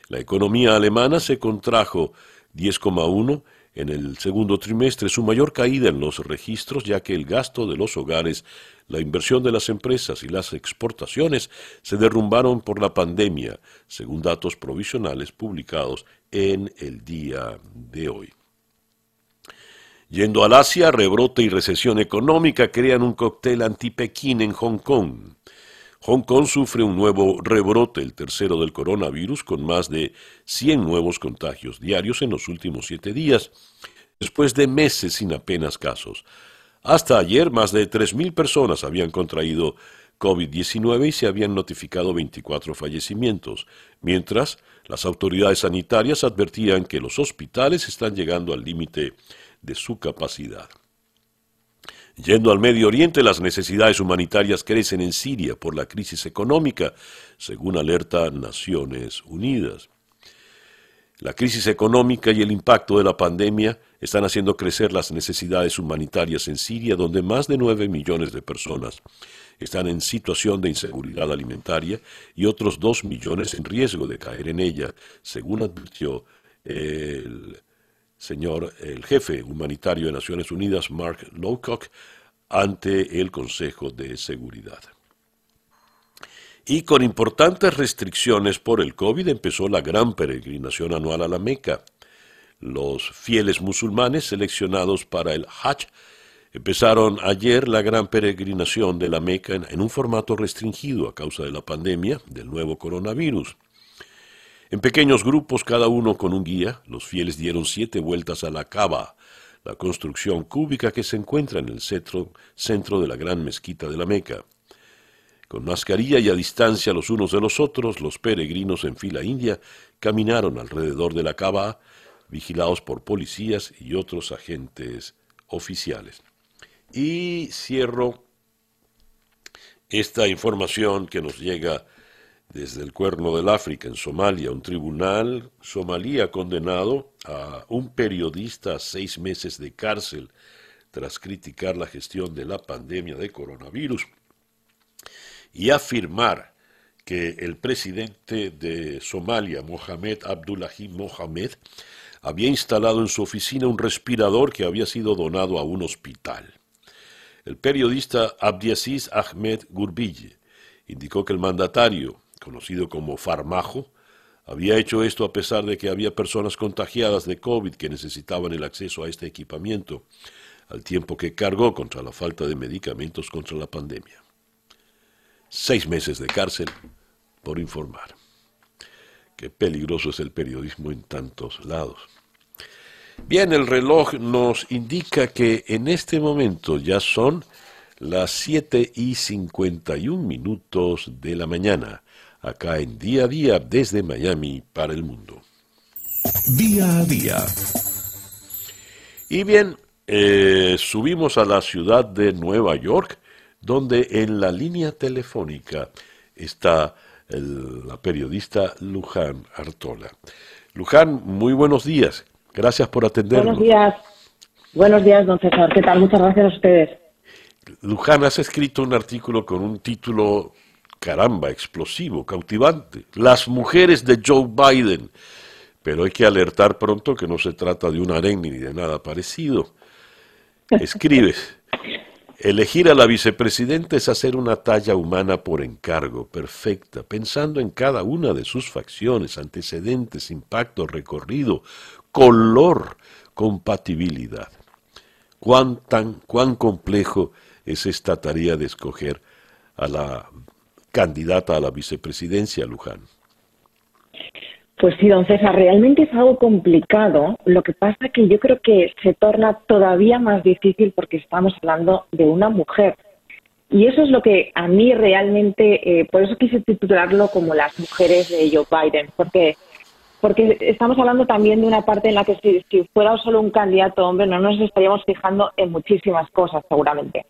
La economía alemana se contrajo 10,1% en el segundo trimestre, su mayor caída en los registros, ya que el gasto de los hogares, la inversión de las empresas y las exportaciones se derrumbaron por la pandemia, según datos provisionales publicados en el día de hoy. Yendo al Asia, rebrote y recesión económica crean un cóctel anti-Pekín en Hong Kong. Hong Kong sufre un nuevo rebrote, el tercero del coronavirus, con más de 100 nuevos contagios diarios en los últimos siete días, después de meses sin apenas casos. Hasta ayer, más de 3.000 personas habían contraído COVID-19 y se habían notificado 24 fallecimientos, mientras las autoridades sanitarias advertían que los hospitales están llegando al límite de su capacidad. Yendo al Medio Oriente, las necesidades humanitarias crecen en Siria por la crisis económica, según alerta Naciones Unidas. La crisis económica y el impacto de la pandemia están haciendo crecer las necesidades humanitarias en Siria, donde más de 9 millones de personas están en situación de inseguridad alimentaria y otros 2 millones en riesgo de caer en ella, según advirtió el señor, el jefe humanitario de Naciones Unidas, Mark Lowcock, ante el Consejo de Seguridad. Y con importantes restricciones por el COVID empezó la gran peregrinación anual a la Meca. Los fieles musulmanes seleccionados para el Hajj empezaron ayer la gran peregrinación de la Meca en, un formato restringido a causa de la pandemia del nuevo coronavirus. En pequeños grupos, cada uno con un guía, los fieles dieron siete vueltas a la Kaaba, la construcción cúbica que se encuentra en el centro, centro de la gran mezquita de la Meca. Con mascarilla y a distancia los unos de los otros, los peregrinos en fila india caminaron alrededor de la cava, vigilados por policías y otros agentes oficiales. Y cierro esta información que nos llega desde el cuerno del África en Somalia. Un tribunal somalí ha condenado a un periodista a seis meses de cárcel tras criticar la gestión de la pandemia de coronavirus y afirmar que el presidente de Somalia, Mohamed Abdullahi Mohamed, había instalado en su oficina un respirador que había sido donado a un hospital. El periodista Abdiaziz Ahmed Gurbille indicó que el mandatario, conocido como Farmajo, había hecho esto a pesar de que había personas contagiadas de COVID que necesitaban el acceso a este equipamiento, al tiempo que cargó contra la falta de medicamentos contra la pandemia seis meses de cárcel por informar. Qué peligroso es el periodismo en tantos lados. Bien, el reloj nos indica que en este momento ya son las 7 y 51 minutos de la mañana, acá en Día a Día desde Miami para el mundo. Día a día. Y bien, eh, subimos a la ciudad de Nueva York donde en la línea telefónica está la periodista Luján Artola. Luján, muy buenos días. Gracias por atendernos. Buenos días. Buenos días, don César. ¿Qué tal? Muchas gracias a ustedes. Luján, has escrito un artículo con un título, caramba, explosivo, cautivante. Las mujeres de Joe Biden. Pero hay que alertar pronto que no se trata de un harén ni de nada parecido. Escribes. Elegir a la vicepresidenta es hacer una talla humana por encargo, perfecta, pensando en cada una de sus facciones, antecedentes, impacto, recorrido, color, compatibilidad. ¿Cuán, tan, cuán complejo es esta tarea de escoger a la candidata a la vicepresidencia, Luján? Pues sí, don César, realmente es algo complicado. Lo que pasa que yo creo que se torna todavía más difícil porque estamos hablando de una mujer. Y eso es lo que a mí realmente, eh, por eso quise titularlo como las mujeres de Joe Biden, porque porque estamos hablando también de una parte en la que si, si fuera solo un candidato hombre no nos estaríamos fijando en muchísimas cosas seguramente.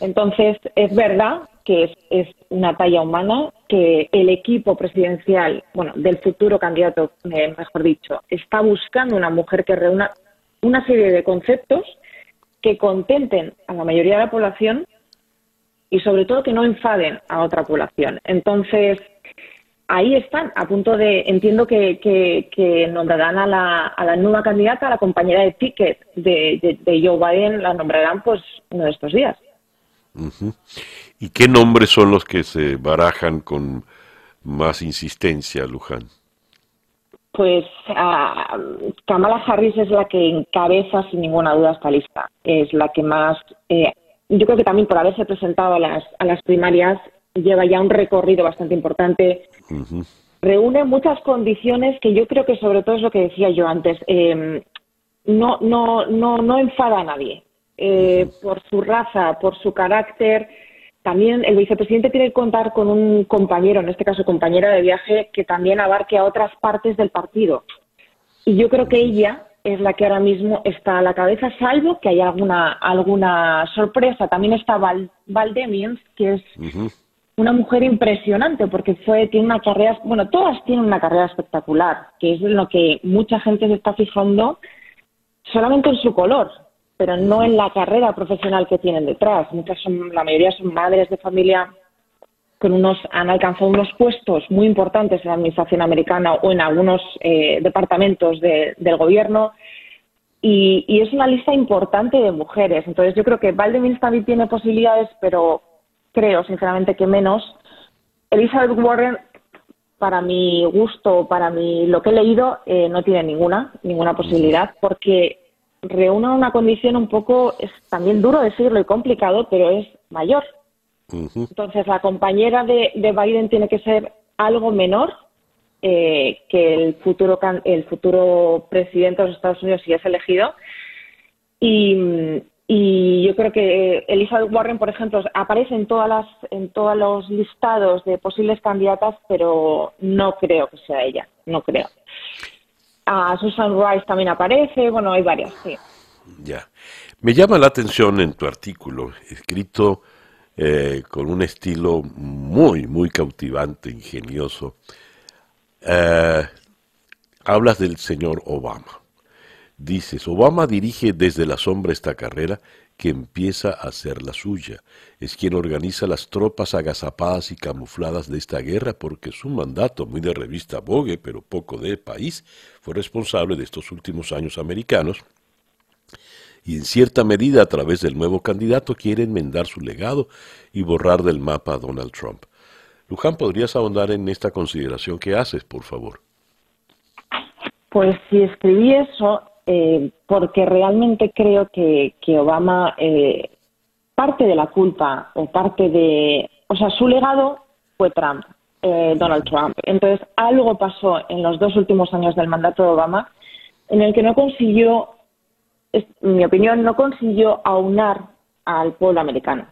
Entonces, es verdad que es, una talla humana, que el equipo presidencial, bueno, del futuro candidato, mejor dicho, está buscando una mujer que reúna una serie de conceptos que contenten a la mayoría de la población y sobre todo que no enfaden a otra población. Entonces, ahí están, a punto de, entiendo que, que, nombrarán a la, a la, nueva candidata, a la compañera de ticket de, de Joe Biden, la nombrarán pues uno de estos días. ¿Y qué nombres son los que se barajan con más insistencia, Luján? Pues uh, Kamala Harris es la que encabeza sin ninguna duda esta lista. Es la que más, eh, yo creo que también por haberse presentado a las, a las primarias, lleva ya un recorrido bastante importante. Reúne muchas condiciones que yo creo que sobre todo es lo que decía yo antes. Eh, no, no, no, no enfada a nadie. Eh, por su raza, por su carácter. También el vicepresidente tiene que contar con un compañero, en este caso compañera de viaje, que también abarque a otras partes del partido. Y yo creo que ella es la que ahora mismo está a la cabeza, salvo que haya alguna, alguna sorpresa. También está Val, Valdemians, que es una mujer impresionante porque fue tiene una carrera, bueno, todas tienen una carrera espectacular, que es en lo que mucha gente se está fijando solamente en su color, pero no en la carrera profesional que tienen detrás. Muchas son, la mayoría son madres de familia con unos han alcanzado unos puestos muy importantes en la administración americana o en algunos eh, departamentos del gobierno y, y, es una lista importante de mujeres. Entonces yo creo que Valdemir también tiene posibilidades, pero creo sinceramente que menos. Elizabeth Warren, para mi gusto, para mi, lo que he leído, eh, no tiene ninguna, ninguna posibilidad, porque reúne una condición un poco, es también duro decirlo y complicado, pero es mayor. Entonces, la compañera de, Biden tiene que ser algo menor eh, que el futuro, el futuro presidente de los Estados Unidos si es elegido. Y, y yo creo que Elizabeth Warren, por ejemplo, aparece en todas las, en todos los listados de posibles candidatas, pero no creo que sea ella, no creo. A Susan Rice también aparece, bueno, hay varias, sí. Ya. Me llama la atención en tu artículo, escrito eh, con un estilo muy, muy cautivante, ingenioso. Eh, hablas del señor Obama. Dices, Obama dirige desde la sombra esta carrera que empieza a ser la suya. Es quien organiza las tropas agazapadas y camufladas de esta guerra porque su mandato, muy de revista Vogue, pero poco de país, fue responsable de estos últimos años americanos y en cierta medida a través del nuevo candidato quiere enmendar su legado y borrar del mapa a Donald Trump. Luján, ¿podrías ahondar en esta consideración que haces, por favor? Pues si escribí eso, eh, porque realmente creo que, Obama eh, parte de la culpa o parte de, o sea, su legado fue Trump, eh, Donald Trump. Entonces algo pasó en los dos últimos años del mandato de Obama en el que no consiguió, en mi opinión, no consiguió aunar al pueblo americano.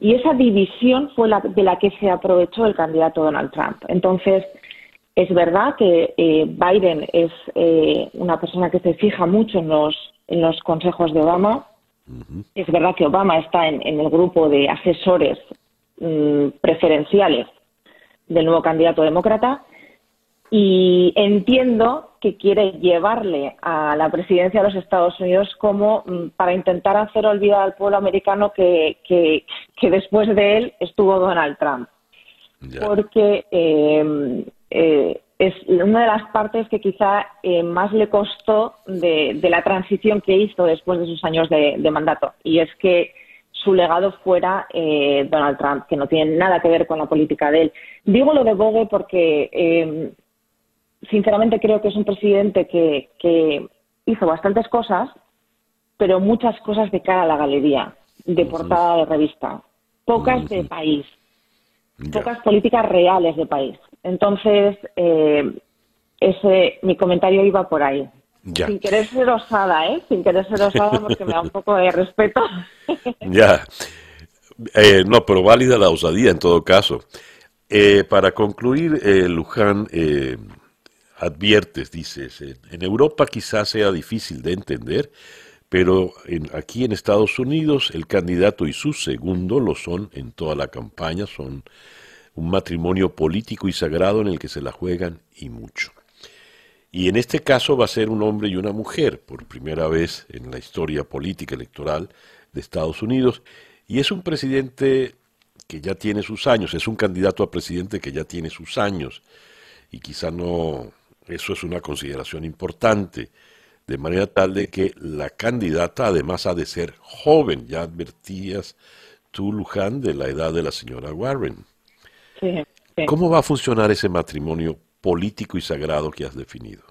Y esa división fue la de la que se aprovechó el candidato Donald Trump. Entonces, es verdad que eh, Biden es eh, una persona que se fija mucho en los, en los consejos de Obama. Es verdad que Obama está en, el grupo de asesores mm, preferenciales del nuevo candidato demócrata y entiendo que quiere llevarle a la presidencia de los Estados Unidos como mm, para intentar hacer olvidar al pueblo americano que, que, después de él estuvo Donald Trump. Porque eh, eh, es una de las partes que quizá eh, más le costó de, la transición que hizo después de sus años de, mandato. Y es que su legado fuera eh, Donald Trump, que no tiene nada que ver con la política de él. Digo lo de Bogue porque, em, sinceramente, creo que es un presidente que, hizo bastantes cosas, pero muchas cosas de cara a la galería, de portada de revista, pocas de país, pocas políticas reales de país. Entonces, eh, ese, mi comentario iba por ahí. Sin querer ser osada, ¿eh? Sin querer ser osada porque me da un poco de respeto. ya. Eh, no, pero válida la osadía en todo caso. Eh, para concluir, eh, Luján, adviertes, dices, en Europa quizás sea difícil de entender, pero aquí en Estados Unidos el candidato y su segundo lo son en toda la campaña, son un matrimonio político y sagrado en el que se la juegan y mucho. Y en este caso va a ser un hombre y una mujer, por primera vez en la historia política electoral de Estados Unidos, y es un presidente que ya tiene sus años, es un candidato a presidente que ya tiene sus años, y quizá no, eso es una consideración importante, de manera tal de que la candidata además ha de ser joven, ya advertías tú, Luján, de la edad de la señora Warren. ¿Cómo va a funcionar ese matrimonio político y sagrado que has definido?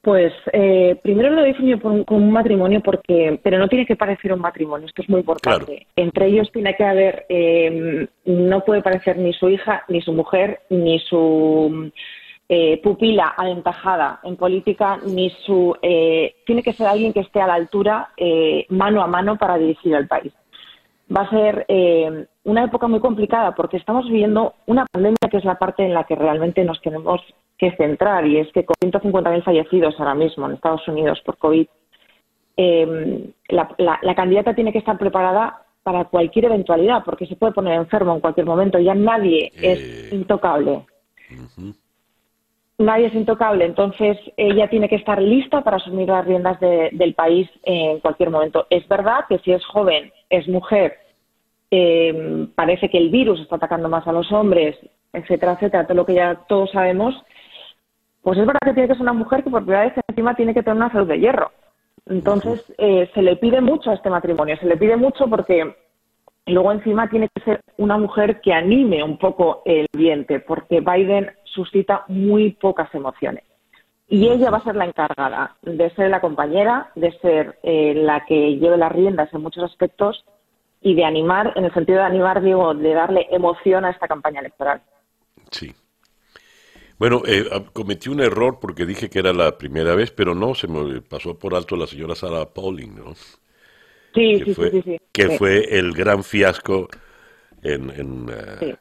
Pues eh, primero lo definido como un matrimonio porque, pero no tiene que parecer un matrimonio, esto es muy importante. Entre ellos tiene que haber, eh, no puede parecer ni su hija, ni su mujer, ni su eh, pupila aventajada en política, ni su, tiene que ser alguien que esté a la altura, mano a mano para dirigir al país va a ser eh, una época muy complicada porque estamos viviendo una pandemia que es la parte en la que realmente nos tenemos que centrar y es que con 150.000 fallecidos ahora mismo en Estados Unidos por COVID, em, la, candidata tiene que estar preparada para cualquier eventualidad, porque se puede poner enfermo en cualquier momento, ya nadie es Eh. intocable. Nadie es intocable, entonces ella tiene que estar lista para asumir las riendas de- del país en cualquier momento. Es verdad que si es joven, es mujer, eh, parece que el virus está atacando más a los hombres, etcétera, etcétera, todo lo que ya todos sabemos, pues es verdad que tiene que ser una mujer que por primera vez encima tiene que tener una salud de hierro. Entonces, eh, se le pide mucho a este matrimonio, se le pide mucho porque luego encima tiene que ser una mujer que anime un poco el ambiente, porque Biden suscita muy pocas emociones. Y ella va a ser la encargada de ser la compañera, de ser eh, la que lleve las riendas en muchos aspectos y de animar, en el sentido de animar, digo, de darle emoción a esta campaña electoral. Sí. Bueno, eh, ah, cometí un error porque dije que era la primera vez, pero no, se me pasó por alto la señora Sarah Pauling, ¿no? Sí, que sí, fue, sí, sí, sí. que fue el gran fiasco en, en, eh, Sí.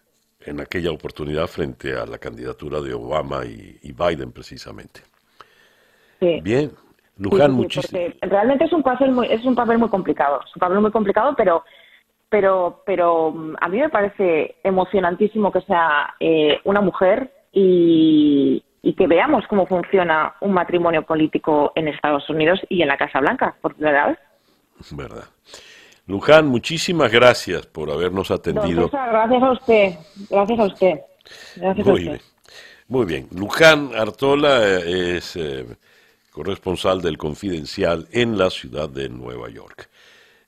En aquella oportunidad frente a la candidatura de Obama y, y Biden, precisamente. Sí. Bien, Luján, sí, sí, muchísimo. realmente es un papel muy, es un papel muy complicado, es un papel muy complicado, pero pero pero mm, a mí me parece emocionantísimo que sea eh, una mujer y, y que veamos cómo funciona un matrimonio político en Estados Unidos y en la Casa Blanca, por primera vez. ¿Verdad? Luján, muchísimas gracias por habernos Don atendido. César, gracias a usted, gracias a usted. Gracias a Muy usted. bien. Muy bien. Luján Artola eh, es eh, corresponsal del Confidencial en la ciudad de Nueva York.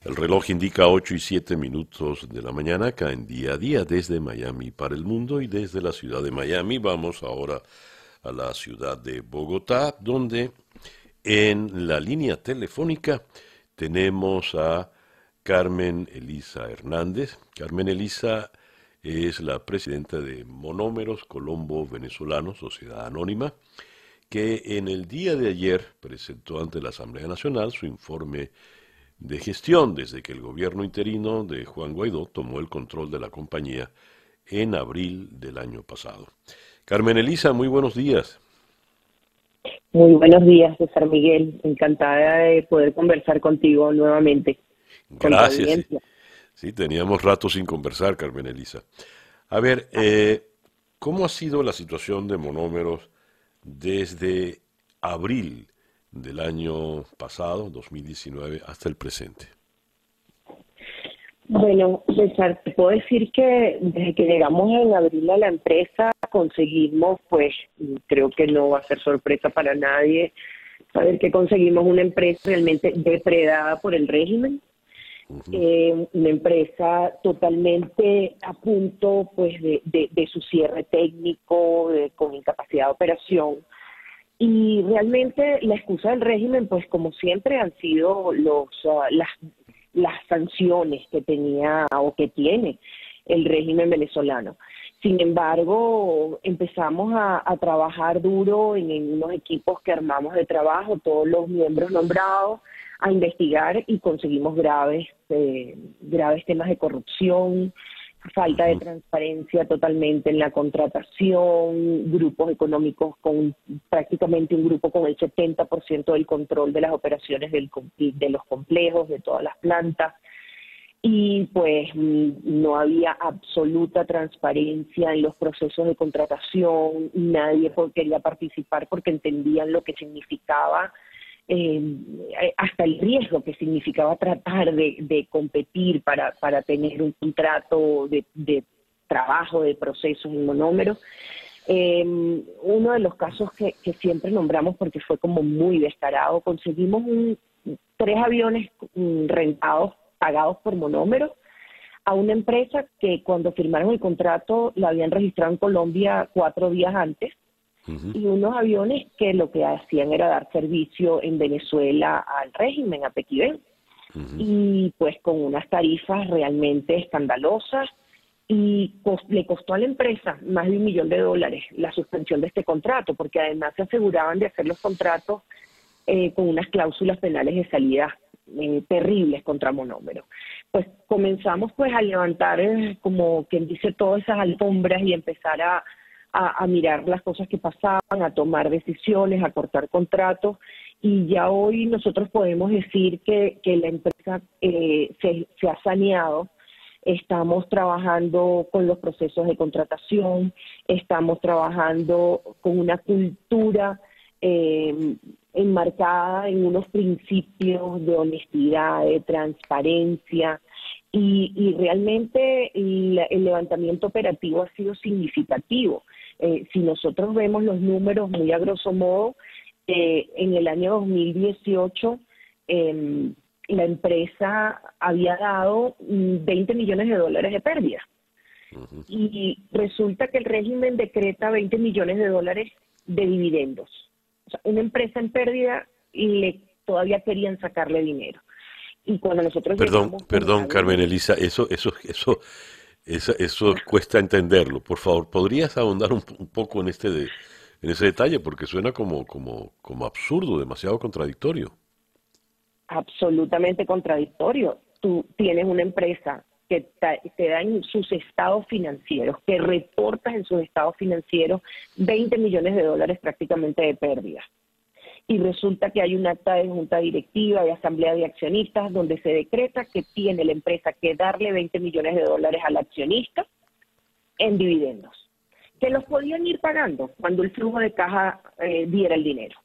El reloj indica 8 y 7 minutos de la mañana acá en día a día desde Miami para el mundo y desde la ciudad de Miami vamos ahora a la ciudad de Bogotá donde en la línea telefónica tenemos a Carmen Elisa Hernández. Carmen Elisa es la presidenta de Monómeros Colombo Venezolano, Sociedad Anónima, que en el día de ayer presentó ante la Asamblea Nacional su informe de gestión desde que el gobierno interino de Juan Guaidó tomó el control de la compañía en abril del año pasado. Carmen Elisa, muy buenos días. Muy buenos días, César Miguel. Encantada de poder conversar contigo nuevamente. Gracias. Sí, teníamos rato sin conversar, Carmen Elisa. A ver, eh, ¿cómo ha sido la situación de monómeros desde abril del año pasado, 2019, hasta el presente? Bueno, César, te puedo decir que desde que llegamos en abril a la empresa conseguimos, pues creo que no va a ser sorpresa para nadie, saber que conseguimos una empresa realmente depredada por el régimen, eh, una empresa totalmente a punto pues de, de- su cierre técnico, de- con incapacidad de operación. Y realmente la excusa del régimen, pues como siempre, han sido los, ah, las, las sanciones que tenía o que tiene el régimen venezolano. Sin embargo, empezamos a, a trabajar duro en unos equipos que armamos de trabajo, todos los miembros nombrados, a investigar y conseguimos graves, eh, graves temas de corrupción, falta de transparencia totalmente en la contratación, grupos económicos con prácticamente un grupo con el 70% del control de las operaciones del, de los complejos, de todas las plantas. Y pues no había absoluta transparencia en los procesos de contratación, nadie quería participar porque entendían lo que significaba eh, hasta el riesgo que significaba tratar de, competir para, para tener un contrato de, de trabajo, de procesos en monómero. Eh, uno de los casos que, que siempre nombramos porque fue como muy descarado, conseguimos un, tres aviones mm, rentados, pagados por monómero, a una empresa que cuando firmaron el contrato la habían registrado en Colombia cuatro días antes y unos aviones que lo que hacían era dar servicio en Venezuela al régimen, a Pequibén, y pues con unas tarifas realmente escandalosas y cos- le costó a la empresa más de un millón de dólares la suspensión de este contrato, porque además se aseguraban de hacer los contratos eh, con unas cláusulas penales de salida eh, terribles contra monómero. Pues comenzamos pues a levantar, eh, como quien dice, todas esas alfombras y empezar a, a, a mirar las cosas que pasaban, a tomar decisiones, a cortar contratos y ya hoy nosotros podemos decir que, que la empresa eh, se, se ha saneado. Estamos trabajando con los procesos de contratación, estamos trabajando con una cultura eh, enmarcada en unos principios de honestidad, de transparencia, y, y realmente el, el, levantamiento operativo ha sido significativo. Eh, si nosotros vemos los números muy a grosso modo, eh, en el año 2018 eh, la empresa había dado 20 millones de dólares de pérdida. Y resulta que el régimen decreta 20 millones de dólares de dividendos. O sea, una empresa en pérdida le todavía querían sacarle dinero. Y cuando nosotros Perdón, perdón, Carmen Elisa, eso eso eso eso, eso cuesta entenderlo. Por favor, ¿podrías ahondar un, poco en este de, en ese detalle porque suena como, como, como absurdo, demasiado contradictorio. Absolutamente contradictorio. Tú tienes una empresa que te da en sus estados financieros, que reportas en sus estados financieros 20 millones de dólares prácticamente de pérdida. Y resulta que hay un acta de junta directiva, de asamblea de accionistas, donde se decreta que tiene la empresa que darle 20 millones de dólares al accionista en dividendos que los podían ir pagando cuando el flujo de caja eh, diera el dinero.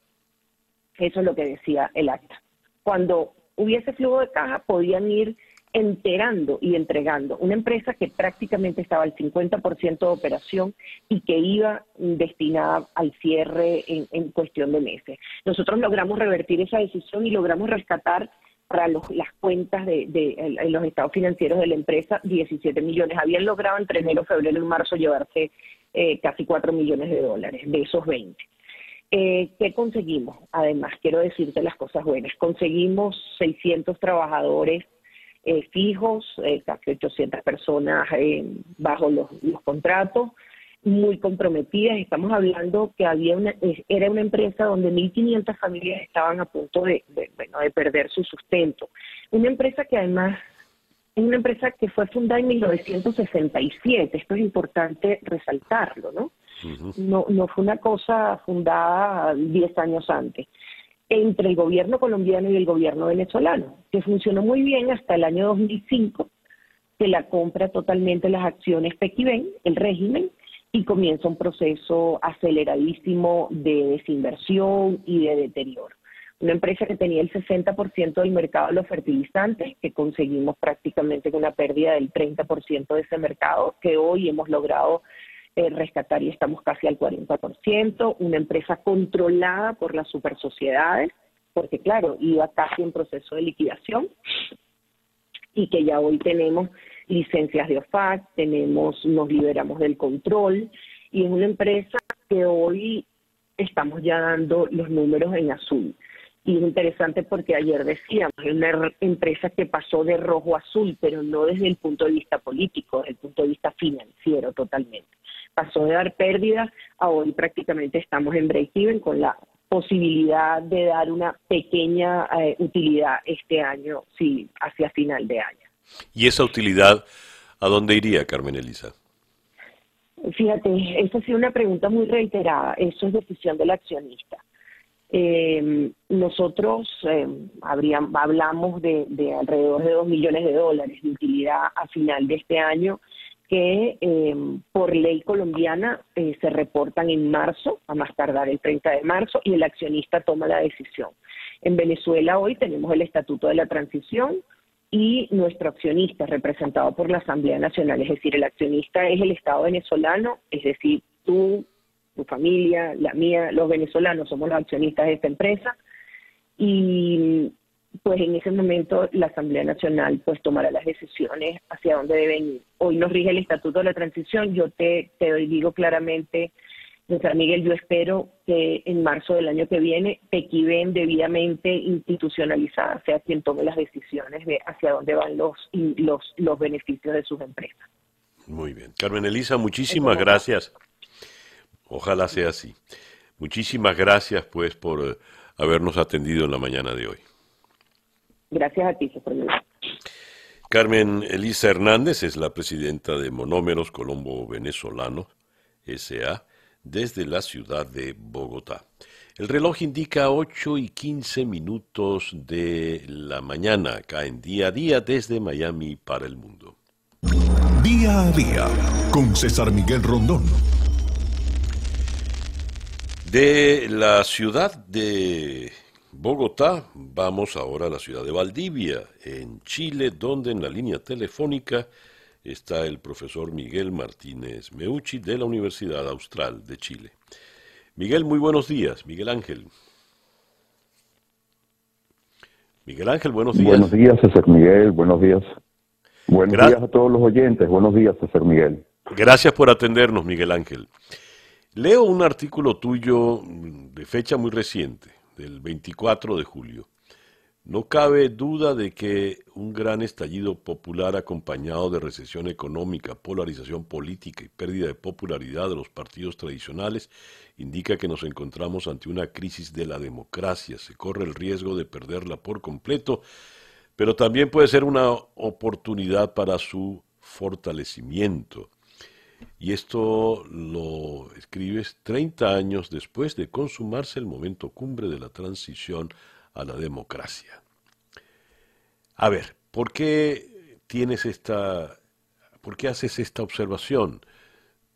Eso es lo que decía el acta. Cuando hubiese flujo de caja, podían ir enterando y entregando. Una empresa que prácticamente estaba al 50% de operación y que iba destinada al cierre en, en, cuestión de meses. Nosotros logramos revertir esa decisión y logramos rescatar para los, las cuentas de, de, los estados financieros de la empresa 17 millones. Habían logrado entre enero, febrero y marzo llevarse eh, casi 4 millones de dólares de esos 20. Eh, ¿Qué conseguimos? Además, quiero decirte las cosas buenas. Conseguimos 600 trabajadores eh, fijos, eh, casi 800 personas eh, bajo los, los, contratos, muy comprometidas. Estamos hablando que había una, era una empresa donde 1.500 familias estaban a punto de, de, bueno, de perder su sustento. Una empresa que además es una empresa que fue fundada en 1967, esto es importante resaltarlo, ¿no? Uh -huh. No, no fue una cosa fundada 10 años antes, entre el gobierno colombiano y el gobierno venezolano, que funcionó muy bien hasta el año 2005, que la compra totalmente las acciones Pequiven, el régimen, y comienza un proceso aceleradísimo de desinversión y de deterioro. Una empresa que tenía el 60% del mercado de los fertilizantes, que conseguimos prácticamente con una pérdida del 30% de ese mercado, que hoy hemos logrado eh, rescatar y estamos casi al 40%, una empresa controlada por las super sociedades, porque claro, iba casi en proceso de liquidación, y que ya hoy tenemos licencias de OFAC, tenemos, nos liberamos del control, y es una empresa que hoy estamos ya dando los números en azul. Y es interesante porque ayer decíamos, es una empresa que pasó de rojo a azul, pero no desde el punto de vista político, desde el punto de vista financiero totalmente. Pasó de dar pérdidas a hoy prácticamente estamos en break-even con la posibilidad de dar una pequeña eh, utilidad este año, sí, hacia final de año. ¿Y esa utilidad a dónde iría, Carmen Elisa? Fíjate, esa ha sido una pregunta muy reiterada. Eso es decisión del accionista. Eh, nosotros eh, habríamos, hablamos de, de, alrededor de 2 millones de dólares de utilidad a final de este año que eh, por ley colombiana eh, se reportan en marzo, a más tardar el 30 de marzo, y el accionista toma la decisión. En Venezuela hoy tenemos el Estatuto de la Transición y nuestro accionista representado por la Asamblea Nacional, es decir, el accionista es el Estado venezolano, es decir, tú, tu familia, la mía, los venezolanos somos los accionistas de esta empresa y pues en ese momento la Asamblea Nacional pues tomará las decisiones hacia dónde deben ir. Hoy nos rige el Estatuto de la Transición, yo te, te digo claramente, San Miguel, yo espero que en marzo del año que viene Pequiven debidamente institucionalizada sea quien tome las decisiones de hacia dónde van los, los, los beneficios de sus empresas. Muy bien. Carmen Elisa, muchísimas gracias. Ojalá sea así. Muchísimas gracias, pues, por uh, habernos atendido en la mañana de hoy. Gracias a ti. Carmen Elisa Hernández es la presidenta de Monómeros Colombo Venezolano, S.A., desde la ciudad de Bogotá. El reloj indica 8 y 15 minutos de la mañana, acá en día a día desde Miami para el mundo. Día a día con César Miguel Rondón. De la ciudad de Bogotá vamos ahora a la ciudad de Valdivia, en Chile, donde en la línea telefónica está el profesor Miguel Martínez Meucci de la Universidad Austral de Chile. Miguel, muy buenos días. Miguel Ángel. Miguel Ángel, buenos días. Buenos días, César Miguel. Buenos días. Buenos días a todos los oyentes. Buenos días, César Miguel. Gracias por atendernos, Miguel Ángel. Leo un artículo tuyo de fecha muy reciente, del 24 de julio. No cabe duda de que un gran estallido popular acompañado de recesión económica, polarización política y pérdida de popularidad de los partidos tradicionales indica que nos encontramos ante una crisis de la democracia. Se corre el riesgo de perderla por completo, pero también puede ser una oportunidad para su fortalecimiento. Y esto lo escribes 30 años después de consumarse el momento cumbre de la transición a la democracia. A ver, ¿por qué tienes esta, por qué haces esta observación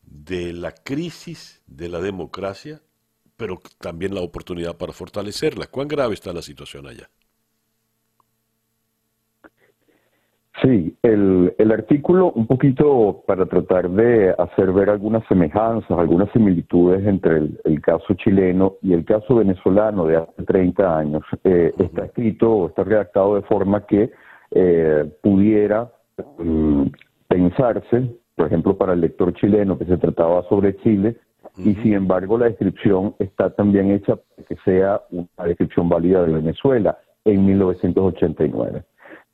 de la crisis de la democracia, pero también la oportunidad para fortalecerla? ¿Cuán grave está la situación allá? Sí, el, el, artículo un poquito para tratar de hacer ver algunas semejanzas, algunas similitudes entre el, caso chileno y el caso venezolano de hace 30 años, eh, está escrito o está redactado de forma que eh, pudiera mm, pensarse, por ejemplo, para el lector chileno que se trataba sobre Chile, y sin embargo la descripción está también hecha para que sea una descripción válida de Venezuela en 1989.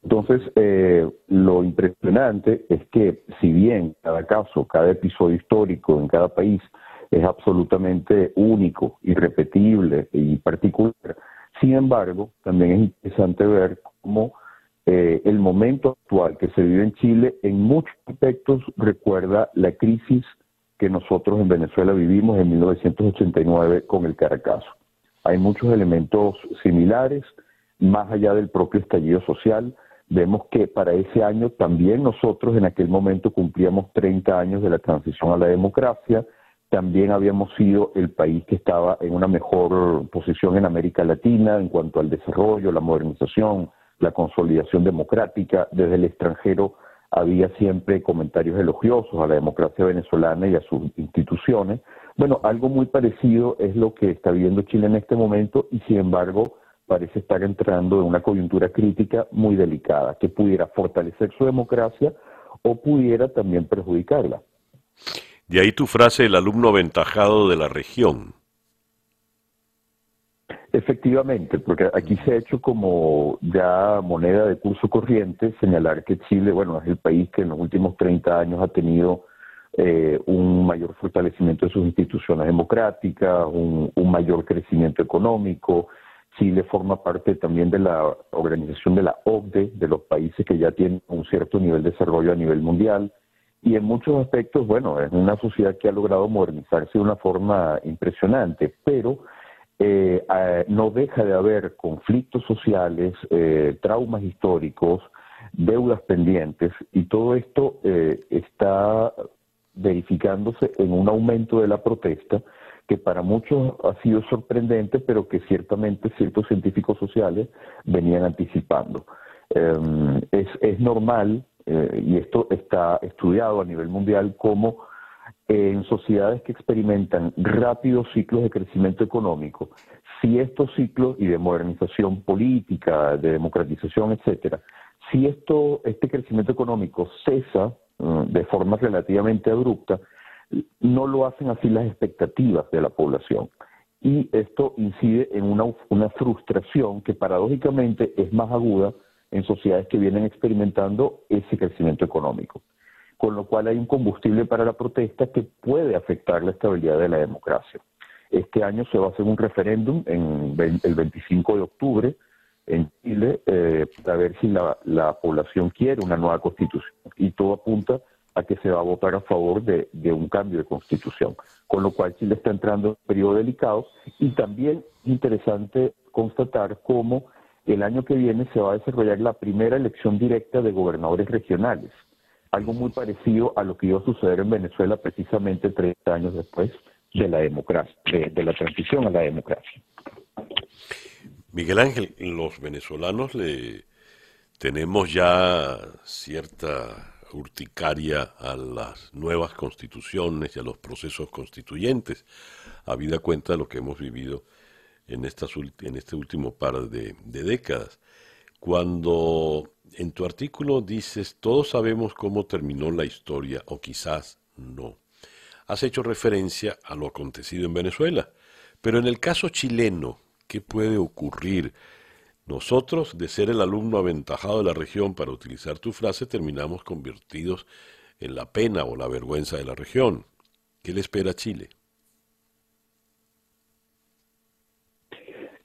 Entonces, eh, lo impresionante es que si bien cada caso, cada episodio histórico en cada país es absolutamente único, irrepetible y particular, sin embargo, también es interesante ver cómo eh, el momento actual que se vive en Chile en muchos aspectos recuerda la crisis que nosotros en Venezuela vivimos en 1989 con el Caracazo. Hay muchos elementos similares, más allá del propio estallido social, Vemos que para ese año también nosotros en aquel momento cumplíamos 30 años de la transición a la democracia, también habíamos sido el país que estaba en una mejor posición en América Latina en cuanto al desarrollo, la modernización, la consolidación democrática. Desde el extranjero había siempre comentarios elogiosos a la democracia venezolana y a sus instituciones. Bueno, algo muy parecido es lo que está viendo Chile en este momento y sin embargo parece estar entrando en una coyuntura crítica muy delicada, que pudiera fortalecer su democracia o pudiera también perjudicarla. De ahí tu frase, el alumno aventajado de la región. Efectivamente, porque aquí se ha hecho como ya moneda de curso corriente señalar que Chile, bueno, es el país que en los últimos 30 años ha tenido eh, un mayor fortalecimiento de sus instituciones democráticas, un mayor crecimiento económico, Chile forma parte también de la organización de la OCDE, de los países que ya tienen un cierto nivel de desarrollo a nivel mundial. Y en muchos aspectos, bueno, es una sociedad que ha logrado modernizarse de una forma impresionante, pero eh, no deja de haber conflictos sociales, eh, traumas históricos, deudas pendientes, y todo esto eh, está verificándose en un aumento de la protesta que para muchos ha sido sorprendente, pero que ciertamente ciertos científicos sociales venían anticipando. Em, es, normal, eh, y esto está estudiado a nivel mundial, como en sociedades que experimentan rápidos ciclos de crecimiento económico, si estos ciclos y de modernización política, de democratización, etcétera, si esto, este crecimiento económico cesa mm, de forma relativamente abrupta, no lo hacen así las expectativas de la población. Y esto incide en una, una frustración que paradójicamente es más aguda en sociedades que vienen experimentando ese crecimiento económico. Con lo cual hay un combustible para la protesta que puede afectar la estabilidad de la democracia. Este año se va a hacer un referéndum en el 25 de octubre en Chile eh, para ver si la, la población quiere una nueva constitución. Y todo apunta a que se va a votar a favor de, un cambio de constitución. Con lo cual Chile está entrando en un periodo delicado y también interesante constatar cómo el año que viene se va a desarrollar la primera elección directa de gobernadores regionales, algo muy parecido a lo que iba a suceder en Venezuela precisamente 30 años después de la democracia, de la transición a la democracia. Miguel Ángel, los venezolanos le tenemos ya cierta urticaria a las nuevas constituciones y a los procesos constituyentes, habida cuenta de lo que hemos vivido en, estas, en este último par de, de décadas. Cuando en tu artículo dices, todos sabemos cómo terminó la historia, o quizás no, has hecho referencia a lo acontecido en Venezuela, pero en el caso chileno, ¿qué puede ocurrir? Nosotros, de ser el alumno aventajado de la región, para utilizar tu frase, terminamos convertidos en la pena o la vergüenza de la región. ¿Qué le espera a Chile?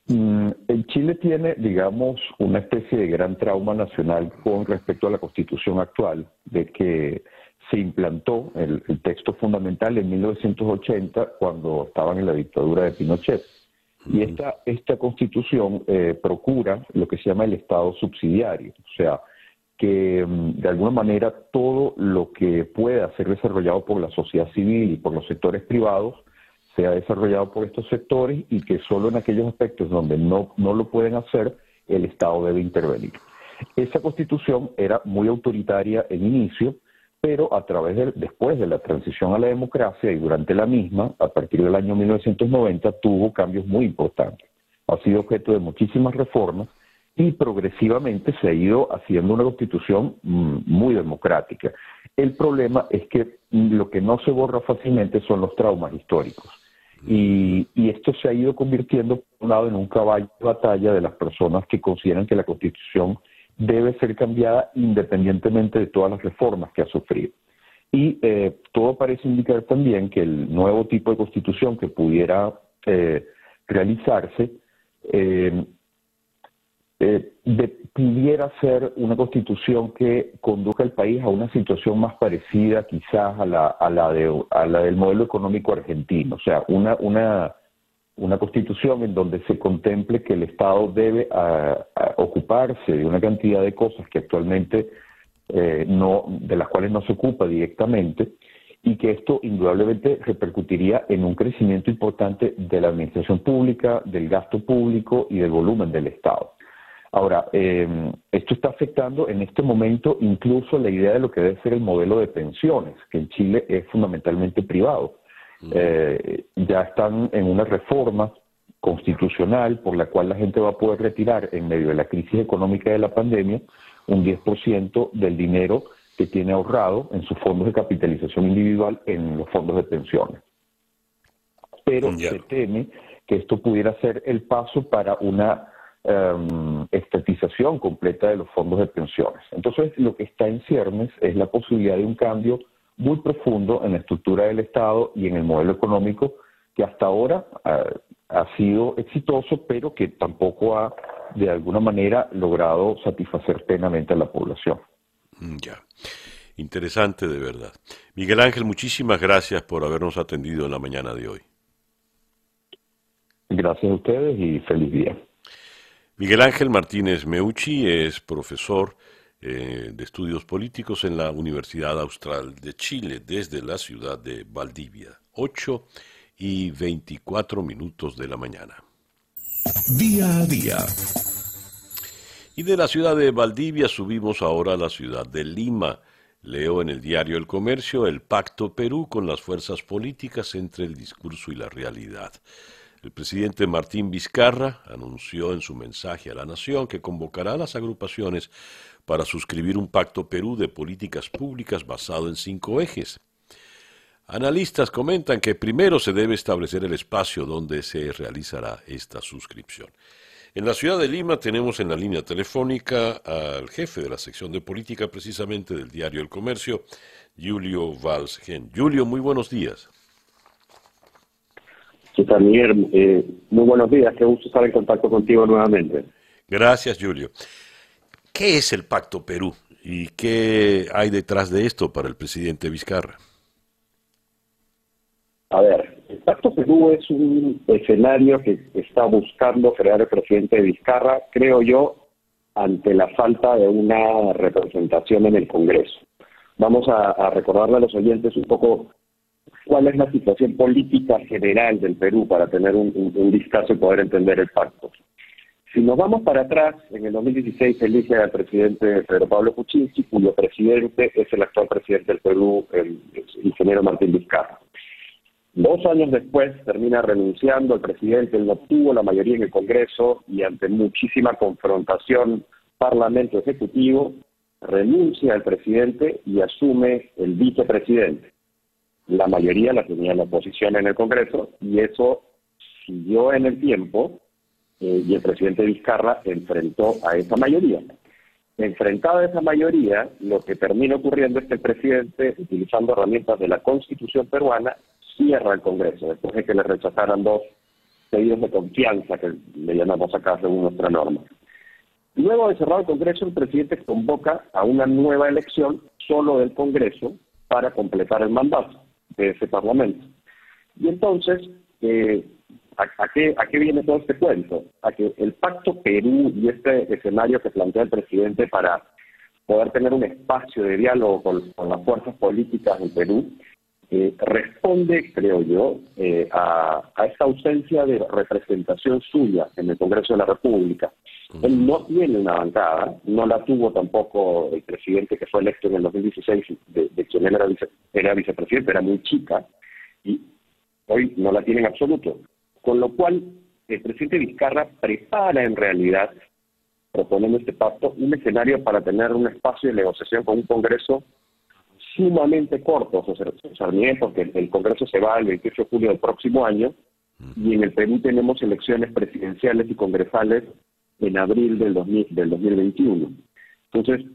Mm, Chile tiene, digamos, una especie de gran trauma nacional con respecto a la constitución actual, de que se implantó el, el texto fundamental en 1980 cuando estaban en la dictadura de Pinochet. Y esta, esta constitución eh, procura lo que se llama el Estado subsidiario, o sea, que mm, de alguna manera todo lo que pueda ser desarrollado por la sociedad civil y por los sectores privados sea desarrollado por estos sectores y que solo en aquellos aspectos donde no, no lo pueden hacer, el Estado debe intervenir. Esa constitución era muy autoritaria en inicio, pero a través de, después de la transición a la democracia y durante la misma, a partir del año 1990, tuvo cambios muy importantes. Ha sido objeto de muchísimas reformas y progresivamente se ha ido haciendo una constitución mm, muy democrática. El problema es que lo que no se borra fácilmente son los traumas históricos. Y, y, esto se ha ido convirtiendo, por un lado, en un caballo de batalla de las personas que consideran que la Constitución debe ser cambiada independientemente de todas las reformas que ha sufrido. Y eh, todo parece indicar también que el nuevo tipo de constitución que pudiera eh, realizarse eh, pudiera ser una constitución que conduzca al país a una situación más parecida quizás a la, a la, de, a la del modelo económico argentino, o sea, una una constitución en donde se contemple que el Estado debe ocuparse de una cantidad de cosas que actualmente eh, no, de las cuales no se ocupa directamente y que esto indudablemente repercutiría en un crecimiento importante de la administración pública, del gasto público y del volumen del Estado. Ahora, em, esto está afectando en este momento incluso la idea de lo que debe ser el modelo de pensiones, que en Chile es fundamentalmente privado. Eh, ya están en una reforma constitucional por la cual la gente va a poder retirar en medio de la crisis económica de la pandemia un 10% del dinero que tiene ahorrado en sus fondos de capitalización individual en los fondos de pensiones. Pero se teme que esto pudiera ser el paso para una um, estatización completa de los fondos de pensiones. Entonces, lo que está en ciernes es la posibilidad de un cambio muy profundo en la estructura del Estado y en el modelo económico que hasta ahora eh, ha sido exitoso, pero que tampoco ha de alguna manera logrado satisfacer plenamente a la población. Mm, ya. Interesante de verdad. Miguel Ángel, muchísimas gracias por habernos atendido en la mañana de hoy. Gracias a ustedes y feliz día. Miguel Ángel Martínez Meucci es profesor eh, de Estudios Políticos en la Universidad Austral de Chile, desde la ciudad de Valdivia. 8 y 24 minutos de la mañana. Día a día. Y de la ciudad de Valdivia subimos ahora a la ciudad de Lima. Leo en el diario El Comercio el pacto Perú con las fuerzas políticas entre el discurso y la realidad. El presidente Martín Vizcarra anunció en su mensaje a la nación que convocará a las agrupaciones para suscribir un pacto Perú de políticas públicas basado en cinco ejes. Analistas comentan que primero se debe establecer el espacio donde se realizará esta suscripción. En la ciudad de Lima tenemos en la línea telefónica al jefe de la sección de política precisamente del diario El Comercio, Julio Valsgen. Julio, muy buenos días. ¿Qué tal, Miguel? Eh, muy buenos días, qué gusto estar en contacto contigo nuevamente. Gracias, Julio. ¿Qué es el Pacto Perú? ¿Y qué hay detrás de esto para el presidente Vizcarra? A ver, el Pacto Perú es un escenario que está buscando crear el presidente Vizcarra, creo yo, ante la falta de una representación en el Congreso. Vamos a, recordarle a los oyentes un poco cuál es la situación política general del Perú para tener un, un, vistazo y poder entender el pacto. Si nos vamos para atrás, en el 2016 se elige al presidente Pedro Pablo Kuczynski, cuyo presidente es el actual presidente del Perú, el ingeniero Martín Vizcarra. Dos años después termina renunciando el presidente, él no tuvo la mayoría en el Congreso y ante muchísima confrontación Parlamento Ejecutivo, renuncia el presidente y asume el vicepresidente. La mayoría la tenía la oposición en el Congreso y eso siguió en el tiempo eh, y el presidente Vizcarra enfrentó a esa mayoría. Enfrentado a esa mayoría, lo que termina ocurriendo es que el presidente, utilizando herramientas de la Constitución peruana, cierra el Congreso, después de que le rechazaran dos pedidos de confianza, que le llamamos acá según nuestra norma. Luego de cerrar el Congreso, el presidente convoca a una nueva elección solo del Congreso para completar el mandato de ese Parlamento. Y entonces, eh, ¿a, qué, ¿a qué viene todo este cuento? A que el Pacto Perú y este escenario que plantea el presidente para poder tener un espacio de diálogo con las fuerzas políticas del Perú eh, responde, creo yo, eh, a, esta ausencia de representación suya en el Congreso de la República. Él no tiene una bancada, no la tuvo tampoco el presidente que fue electo en el 2016, de, quien él era, era vicepresidente, era muy chica, y hoy no la tiene en absoluto. Con lo cual, el presidente Vizcarra prepara en realidad, proponiendo este pacto, un escenario para tener un espacio de negociación con un Congreso sumamente cortos, porque el Congreso se va el 28 de julio del próximo año y en el Perú tenemos elecciones presidenciales y congresales en abril del, 2000, del 2021. Entonces,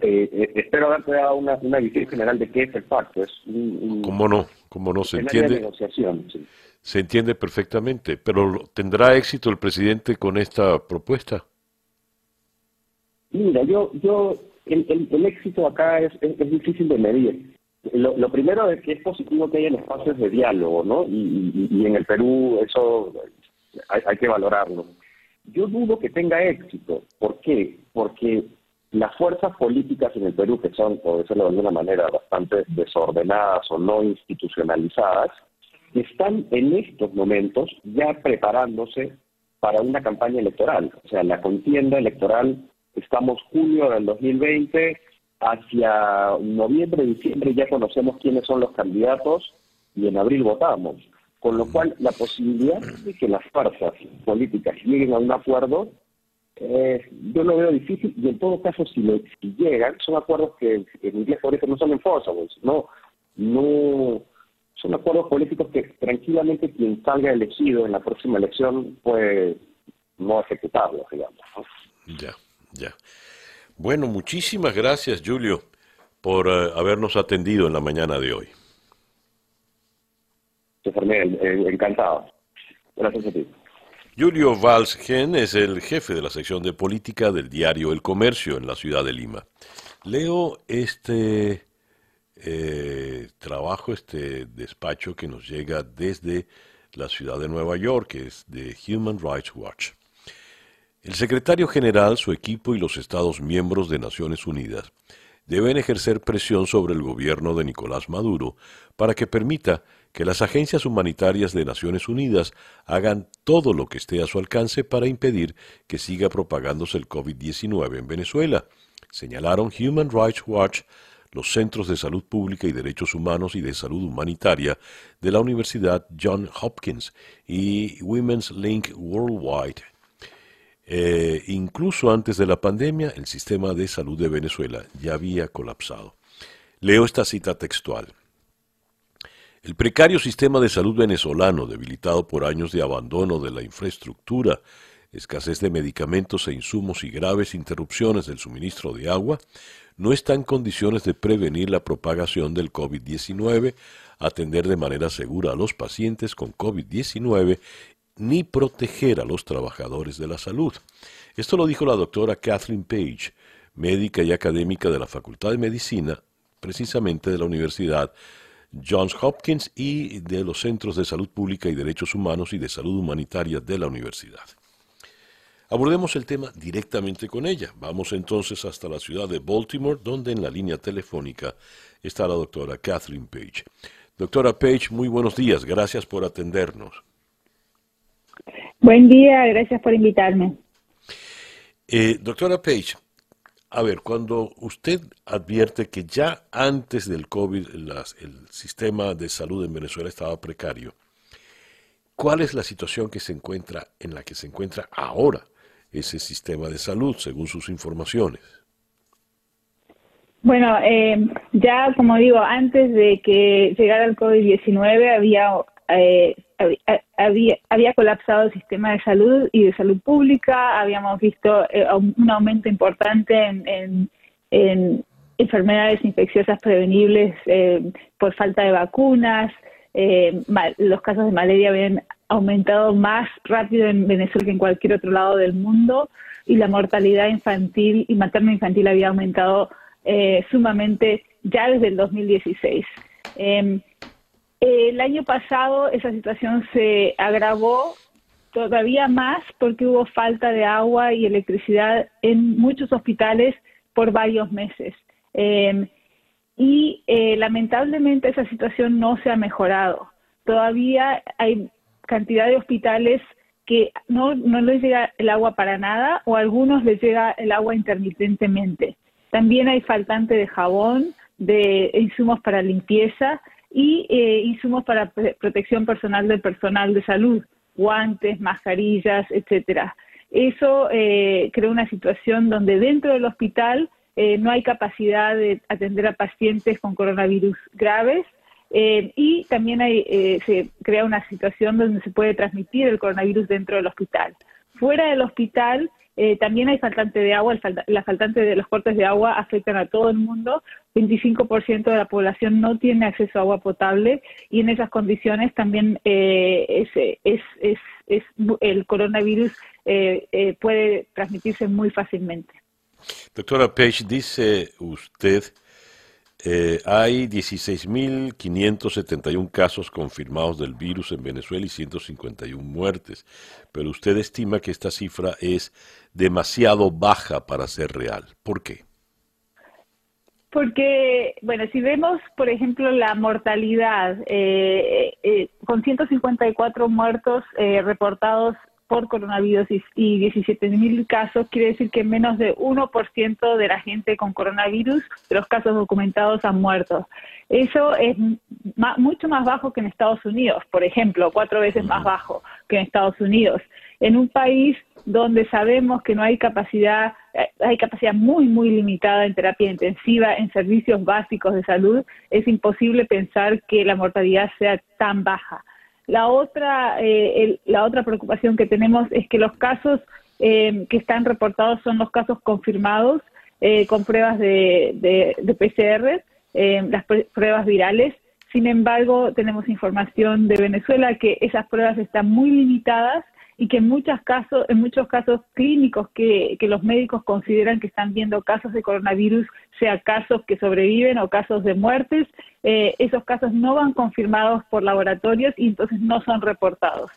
eh, eh, espero haberte dado una, una, visión general de qué es el pacto. Es un, ¿Cómo no? ¿Cómo no? Se entiende. Se entiende perfectamente, pero ¿tendrá éxito el presidente con esta propuesta? Mira, yo, yo el, éxito acá es, difícil de medir. Lo, primero es que es positivo que haya espacios de diálogo, ¿no? Y, en el Perú eso hay, que valorarlo. Yo dudo que tenga éxito. ¿Por qué? Porque las fuerzas políticas en el Perú, que son, por decirlo de alguna manera, bastante desordenadas o no institucionalizadas, están en estos momentos ya preparándose para una campaña electoral. O sea, la contienda electoral estamos junio del 2020, hacia noviembre, diciembre ya conocemos quiénes son los candidatos y en abril votamos. Con lo cual, la posibilidad de que las fuerzas políticas lleguen a un acuerdo, eh, yo lo veo difícil y en todo caso, si, llegan, son acuerdos que en inglés por no son enforceables, no, no son acuerdos políticos que tranquilamente quien salga elegido en la próxima elección puede no ejecutarlos, digamos. Ya. Ya. Bueno, muchísimas gracias, Julio, por eh, habernos atendido en la mañana de hoy. encantado. Gracias a ti. Julio Valsgen es el jefe de la sección de política del diario El Comercio en la ciudad de Lima. Leo este eh, trabajo, este despacho que nos llega desde la ciudad de Nueva York, que es de Human Rights Watch. El secretario general, su equipo y los Estados miembros de Naciones Unidas deben ejercer presión sobre el gobierno de Nicolás Maduro para que permita que las agencias humanitarias de Naciones Unidas hagan todo lo que esté a su alcance para impedir que siga propagándose el COVID-19 en Venezuela, señalaron Human Rights Watch, los Centros de Salud Pública y Derechos Humanos y de Salud Humanitaria de la Universidad John Hopkins y Women's Link Worldwide eh, incluso antes de la pandemia, el sistema de salud de Venezuela ya había colapsado. Leo esta cita textual. El precario sistema de salud venezolano, debilitado por años de abandono de la infraestructura, escasez de medicamentos e insumos y graves interrupciones del suministro de agua, no está en condiciones de prevenir la propagación del COVID-19, atender de manera segura a los pacientes con COVID-19 ni proteger a los trabajadores de la salud. Esto lo dijo la doctora Catherine Page, médica y académica de la Facultad de Medicina, precisamente de la Universidad Johns Hopkins y de los Centros de Salud Pública y Derechos Humanos y de Salud Humanitaria de la universidad. Abordemos el tema directamente con ella. Vamos entonces hasta la ciudad de Baltimore, donde en la línea telefónica está la doctora Catherine Page. Doctora Page, muy buenos días. Gracias por atendernos. Buen día, gracias por invitarme. Eh, doctora Page, a ver, cuando usted advierte que ya antes del COVID el sistema de salud en Venezuela estaba precario, ¿cuál es la situación que se encuentra en la que se encuentra ahora ese sistema de salud, según sus informaciones? Bueno, eh, ya como digo, antes de que llegara el COVID-19 había, eh, había, había colapsado el sistema de salud y de salud pública, habíamos visto eh, un aumento importante en, en, enfermedades infecciosas prevenibles por falta de vacunas, los casos de malaria habían aumentado más rápido en Venezuela que en cualquier otro lado del mundo y la mortalidad infantil y materno-infantil había aumentado eh, sumamente ya desde el 2016. Em, el año pasado esa situación se agravó todavía más porque hubo falta de agua y electricidad en muchos hospitales por varios meses. Em, y eh, lamentablemente esa situación no se ha mejorado. Todavía hay cantidad de hospitales que no, no les llega el agua para nada o a algunos les llega el agua intermitentemente. También hay faltante de jabón, de insumos para limpieza y eh, insumos para protección personal del personal de salud, guantes, mascarillas, etcétera. Eso eh, crea una situación donde dentro del hospital eh, no hay capacidad de atender a pacientes con coronavirus graves eh, y también eh, se crea una situación donde se puede transmitir el coronavirus dentro del hospital. Fuera del hospital eh, también hay faltante de agua, la faltante de los cortes de agua afectan a todo el mundo. 25% de la población no tiene acceso a agua potable y en esas condiciones también es, el coronavirus puede transmitirse muy fácilmente. Doctora Page, dice usted eh, hay 16.571 casos confirmados del virus en Venezuela y 151 muertes, pero usted estima que esta cifra es demasiado baja para ser real. ¿Por qué? Porque, bueno, si vemos, por ejemplo, la mortalidad, eh, eh, con 154 muertos reportados por coronavirus y, y 17 mil casos, quiere decir que menos de 1% de la gente con coronavirus, de los casos documentados, han muerto. Eso es mucho más bajo que en Estados Unidos, por ejemplo, cuatro veces más bajo que en Estados Unidos. En un país donde sabemos que no hay capacidad, eh, hay capacidad muy, muy limitada en terapia intensiva, en servicios básicos de salud, es imposible pensar que la mortalidad sea tan baja. La otra, eh, la otra preocupación que tenemos es que los casos eh, que están reportados son los casos confirmados eh, con pruebas de, de, PCR, las pruebas virales. Sin embargo, tenemos información de Venezuela que esas pruebas están muy limitadas y que en muchos casos, en muchos casos clínicos que, los médicos consideran que están viendo casos de coronavirus, sea casos que sobreviven o casos de muertes, eh, esos casos no van confirmados por laboratorios y entonces no son reportados.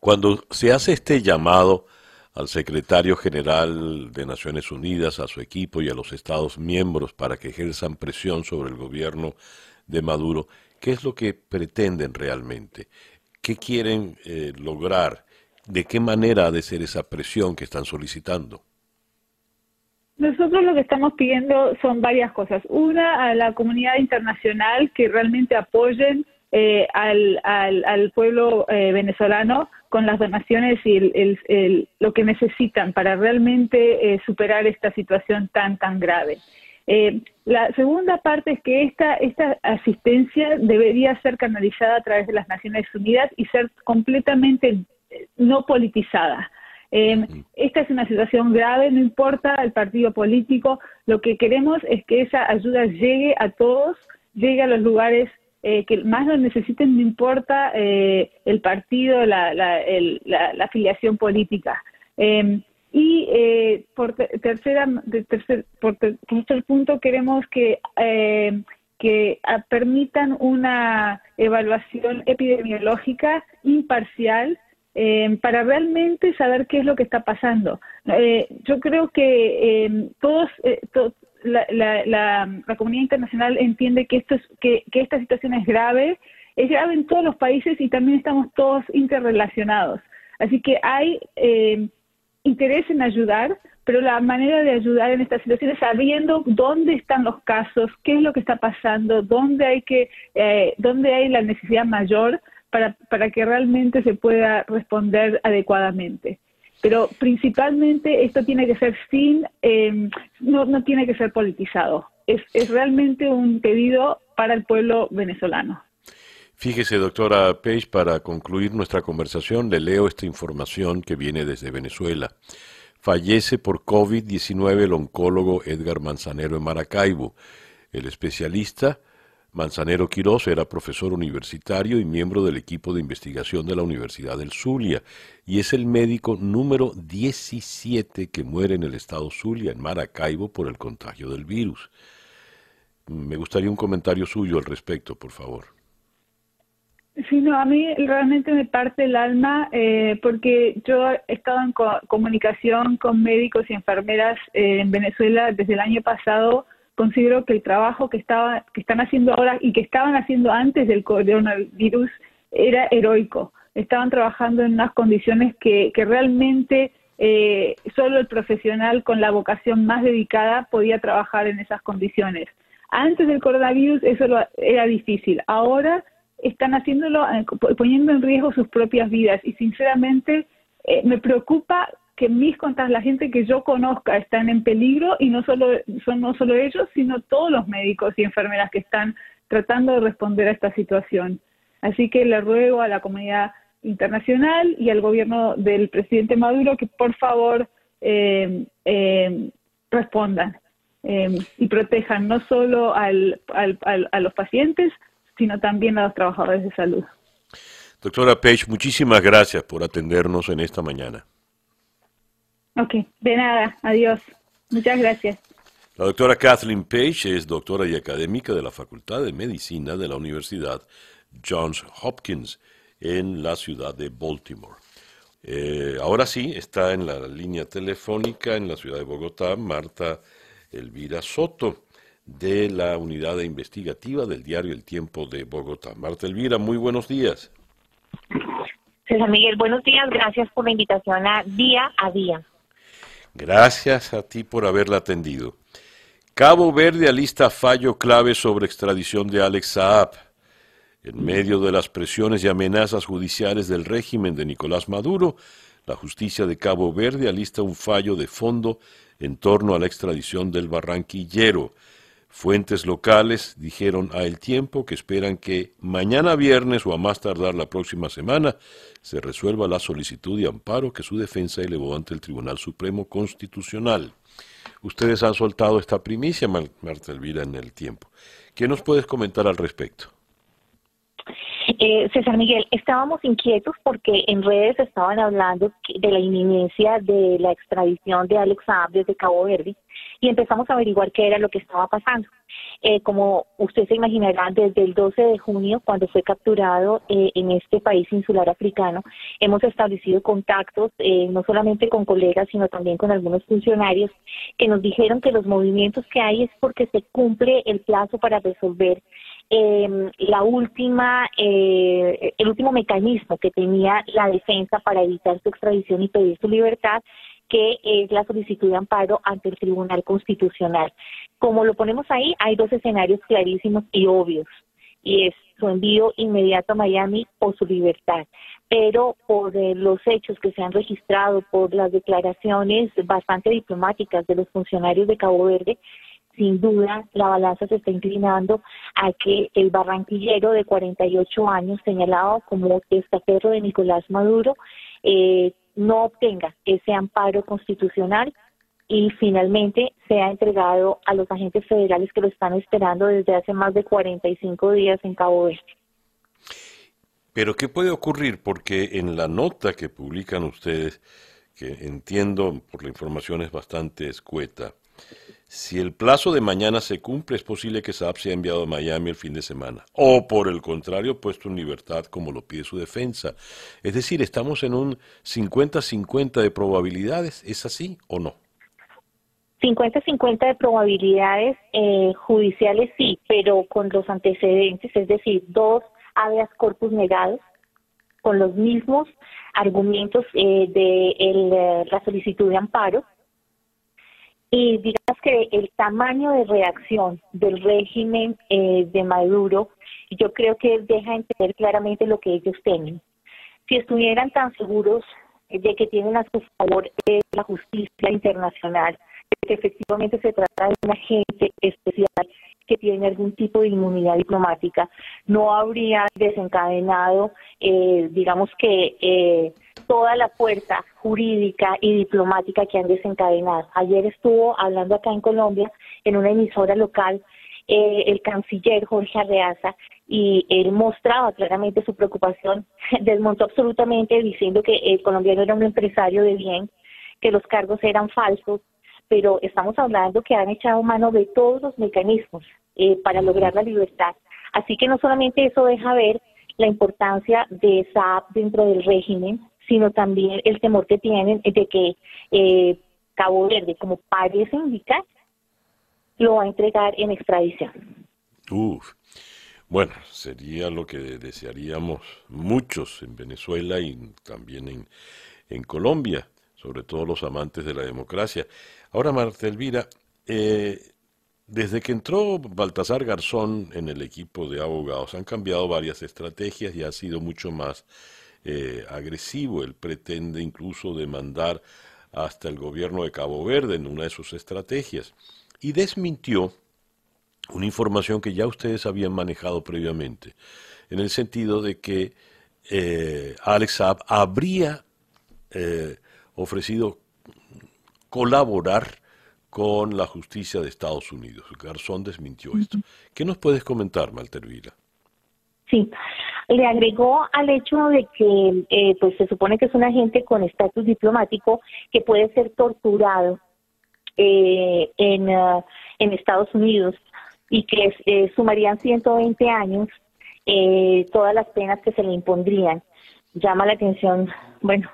Cuando se hace este llamado al secretario general de Naciones Unidas, a su equipo y a los Estados miembros para que ejerzan presión sobre el gobierno de Maduro, ¿qué es lo que pretenden realmente? ¿Qué quieren eh, lograr? ¿De qué manera ha de ser esa presión que están solicitando? Nosotros lo que estamos pidiendo son varias cosas. Una, a la comunidad internacional que realmente apoyen eh, al, al, pueblo eh, venezolano con las donaciones y el, lo que necesitan para realmente superar esta situación tan, tan grave. Eh, la segunda parte es que esta, esta asistencia debería ser canalizada a través de las Naciones Unidas y ser completamente eh, no politizada. Eh, esta es una situación grave, no importa el partido político, lo que queremos es que esa ayuda llegue a todos, llegue a los lugares que más lo necesiten, no importa el partido, la, la, la afiliación política. Y eh, por tercera, de tercer, por tercer punto queremos que eh, que ah, permitan una evaluación epidemiológica imparcial eh, para realmente saber qué es lo que está pasando. Eh, yo creo que eh, todos, la, la, comunidad internacional entiende que esto es, que, que esta situación es grave, es grave en todos los países y también estamos todos interrelacionados. Así que hay interés en ayudar, pero la manera de ayudar en estas situaciones sabiendo dónde están los casos, qué es lo que está pasando, dónde hay que, eh, dónde hay la necesidad mayor para, para que realmente se pueda responder adecuadamente. Pero principalmente esto tiene que ser sin, em, no, no tiene que ser politizado. Es, es realmente un pedido para el pueblo venezolano. Fíjese, doctora Page, para concluir nuestra conversación, le leo esta información que viene desde Venezuela. Fallece por COVID-19 el oncólogo Edgar Manzanero en Maracaibo. El especialista Manzanero Quirós era profesor universitario y miembro del equipo de investigación de la Universidad del Zulia y es el médico número 17 que muere en el estado Zulia, en Maracaibo, por el contagio del virus. Me gustaría un comentario suyo al respecto, por favor. Sí, no, a mí realmente me parte el alma eh, porque yo he estado en comunicación con médicos y enfermeras eh, en Venezuela desde el año pasado. Considero que el trabajo que, estaba, que están haciendo ahora y que estaban haciendo antes del coronavirus era heroico. Estaban trabajando en unas condiciones que, que realmente eh, solo el profesional con la vocación más dedicada podía trabajar en esas condiciones. Antes del coronavirus eso era difícil. Ahora están haciéndolo eh, poniendo en riesgo sus propias vidas y sinceramente eh, me preocupa que mis contas, la gente que yo conozca están en peligro y no solo son no solo ellos, sino todos los médicos y enfermeras que están tratando de responder a esta situación. Así que le ruego a la comunidad internacional y al gobierno del presidente Maduro que por favor eh, respondan y protejan no solo al, a los pacientes, sino también a los trabajadores de salud. Doctora Page, muchísimas gracias por atendernos en esta mañana. Ok, de nada, adiós. Muchas gracias. La doctora Kathleen Page es doctora y académica de la Facultad de Medicina de la Universidad Johns Hopkins en la ciudad de Baltimore. Eh, ahora sí, está en la línea telefónica en la ciudad de Bogotá Marta Elvira Soto de la unidad investigativa del diario El Tiempo de Bogotá. Marta Elvira, muy buenos días. César Miguel, buenos días. Gracias por la invitación a Día a Día. Gracias a ti por haberla atendido. Cabo Verde alista fallo clave sobre extradición de Alex Saab. En medio de las presiones y amenazas judiciales del régimen de Nicolás Maduro, la justicia de Cabo Verde alista un fallo de fondo en torno a la extradición del barranquillero. Fuentes locales dijeron a El Tiempo que esperan que mañana viernes o a más tardar la próxima semana se resuelva la solicitud de amparo que su defensa elevó ante el Tribunal Supremo Constitucional. Ustedes han soltado esta primicia, Marta Elvira, en El Tiempo. ¿Qué nos puedes comentar al respecto? Eh, César Miguel, estábamos inquietos porque en redes estaban hablando de la inminencia de la extradición de Alex Saab desde Cabo Verde y empezamos a averiguar qué era lo que estaba pasando. Eh, como usted se imaginará, desde el 12 de junio, cuando fue capturado eh, en este país insular africano, hemos establecido contactos eh, no solamente con colegas, sino también con algunos funcionarios que nos dijeron que los movimientos que hay es porque se cumple el plazo para resolver em, la última, el último mecanismo que tenía la defensa para evitar su extradición y pedir su libertad, que es la solicitud de amparo ante el Tribunal Constitucional. Como lo ponemos ahí, hay dos escenarios clarísimos y obvios, y es su envío inmediato a Miami o su libertad. Pero por eh, los hechos que se han registrado, por las declaraciones bastante diplomáticas de los funcionarios de Cabo Verde, sin duda la balanza se está inclinando a que el barranquillero de 48 años señalado como testaferro de Nicolás Maduro eh, no obtenga ese amparo constitucional y finalmente sea entregado a los agentes federales que lo están esperando desde hace más de 45 días en Cabo Verde. Pero ¿qué puede ocurrir? Porque en la nota que publican ustedes, que entiendo por la información es bastante escueta. Si el plazo de mañana se cumple, es posible que Saab sea enviado a Miami el fin de semana. O por el contrario, puesto en libertad como lo pide su defensa. Es decir, estamos en un 50-50 de probabilidades. ¿Es así o no? 50-50 de probabilidades eh, judiciales sí, pero con los antecedentes, es decir, dos habeas corpus negados, con los mismos argumentos eh, de eh, la solicitud de amparo. Y digamos que el tamaño de reacción del régimen de Maduro, yo creo que deja entender claramente lo que ellos temen. Si estuvieran tan seguros de que tienen a su favor la justicia internacional, que efectivamente se trata de un agente especial que tiene algún tipo de inmunidad diplomática, no habría desencadenado, eh, digamos que, eh, toda la fuerza jurídica y diplomática que han desencadenado. Ayer estuvo hablando acá en Colombia, en una emisora local, eh, el canciller Jorge Arreaza, y él mostraba claramente su preocupación, desmontó absolutamente diciendo que el colombiano era un empresario de bien, que los cargos eran falsos, pero estamos hablando que han echado mano de todos los mecanismos eh, para lograr la libertad. Así que no solamente eso deja ver la importancia de SAP dentro del régimen, sino también el temor que tienen de que eh, Cabo Verde, como parece indicar, lo va a entregar en extradición. Uf. Bueno, sería lo que desearíamos muchos en Venezuela y también en, en Colombia, sobre todo los amantes de la democracia. Ahora, Marta Elvira, eh, desde que entró Baltasar Garzón en el equipo de abogados, han cambiado varias estrategias y ha sido mucho más eh, agresivo. Él pretende incluso demandar hasta el gobierno de Cabo Verde en una de sus estrategias. Y desmintió una información que ya ustedes habían manejado previamente, en el sentido de que eh, Alex Saab habría ofrecido colaborar con la justicia de Estados Unidos. Garzón desmintió esto. ¿Qué nos puedes comentar, Maltervila? Sí, le agregó al hecho de que eh, pues se supone que es un agente con estatus diplomático que puede ser torturado eh, en, uh, en Estados Unidos y que eh, sumarían 120 años todas las penas que se le impondrían. Llama la atención, bueno,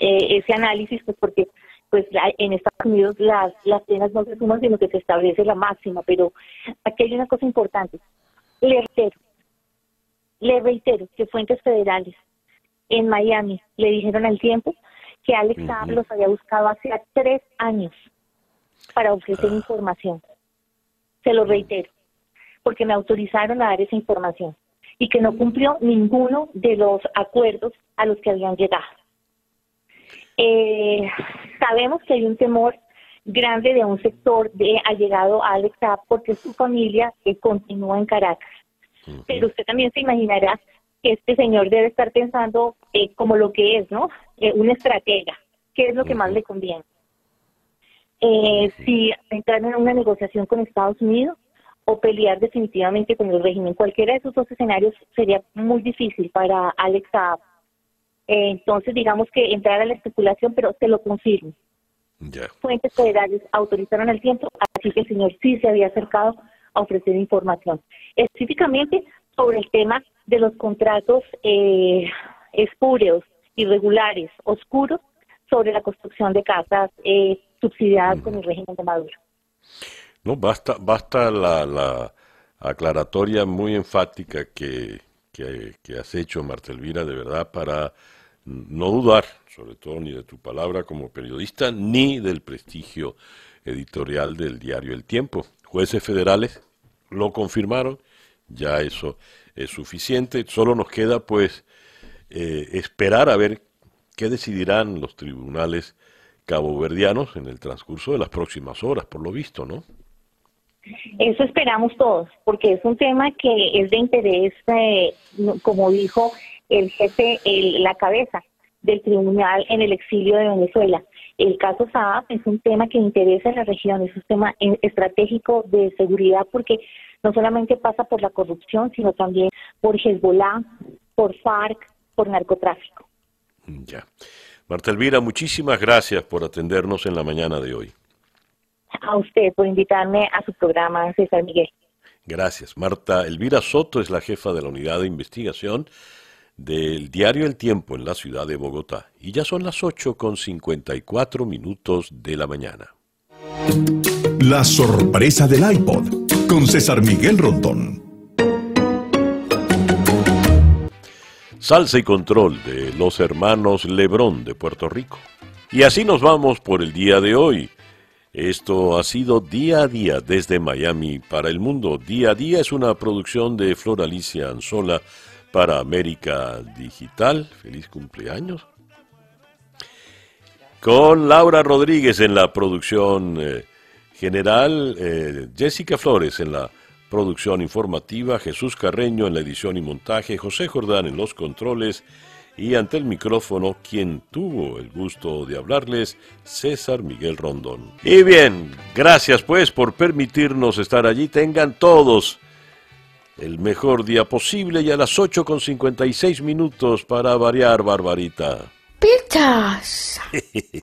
ese análisis, pues porque pues en Estados Unidos las, las penas no se suman, sino que se establece la máxima. Pero aquí hay una cosa importante. Le le reitero que fuentes federales en Miami le dijeron al tiempo que Alex Saab los había buscado hace tres años para ofrecer ah. información. Se lo reitero, porque me autorizaron a dar esa información y que no cumplió ninguno de los acuerdos a los que habían llegado. Eh, sabemos que hay un temor grande de un sector de allegado a Alex porque su familia eh, continúa en Caracas. Pero usted también se imaginará que este señor debe estar pensando eh, como lo que es, ¿no? Eh, una estratega. ¿Qué es lo que más le conviene? si entrar en una negociación con Estados Unidos o pelear definitivamente con el régimen. Cualquiera de esos dos escenarios sería muy difícil para Alex Saab entonces, digamos que entrar a la especulación, pero se lo confirmo. Fuentes federales autorizaron el tiempo, así que el señor sí se había acercado a ofrecer información. Específicamente sobre el tema de los contratos eh, espúreos, irregulares, oscuros, sobre la construcción de casas eh, subsidiadas con el régimen de Maduro. No, basta, basta la, la aclaratoria muy enfática que, que, que has hecho, Marta Elvira, de verdad, para no dudar, sobre todo, ni de tu palabra como periodista, ni del prestigio editorial del diario El Tiempo. Jueces federales lo confirmaron, ya eso es suficiente. Solo nos queda, pues, eh, esperar a ver qué decidirán los tribunales caboverdianos en el transcurso de las próximas horas, por lo visto, ¿no? Eso esperamos todos, porque es un tema que es de interés, eh, como dijo el jefe, la cabeza del tribunal en el exilio de Venezuela. El caso Saab es un tema que interesa a la región, es un tema estratégico de seguridad porque no solamente pasa por la corrupción, sino también por Hezbollah, por FARC, por narcotráfico. Ya. Marta Elvira, muchísimas gracias por atendernos en la mañana de hoy. A usted por invitarme a su programa, César Miguel. Gracias. Marta Elvira Soto es la jefa de la unidad de investigación del diario El Tiempo en la ciudad de Bogotá. Y ya son las 8 con 54 minutos de la mañana. La sorpresa del iPod con César Miguel Rondón. Salsa y control de los hermanos Lebrón de Puerto Rico. Y así nos vamos por el día de hoy. Esto ha sido Día a Día desde Miami para el mundo. Día a Día es una producción de Flor Alicia Anzola para América Digital. Feliz cumpleaños. Con Laura Rodríguez en la producción eh, general, eh, Jessica Flores en la producción informativa, Jesús Carreño en la edición y montaje, José Jordán en los controles y ante el micrófono quien tuvo el gusto de hablarles, César Miguel Rondón. Y bien, gracias pues por permitirnos estar allí. Tengan todos el mejor día posible y a las 8 con 56 minutos para variar, Barbarita. Pizzas.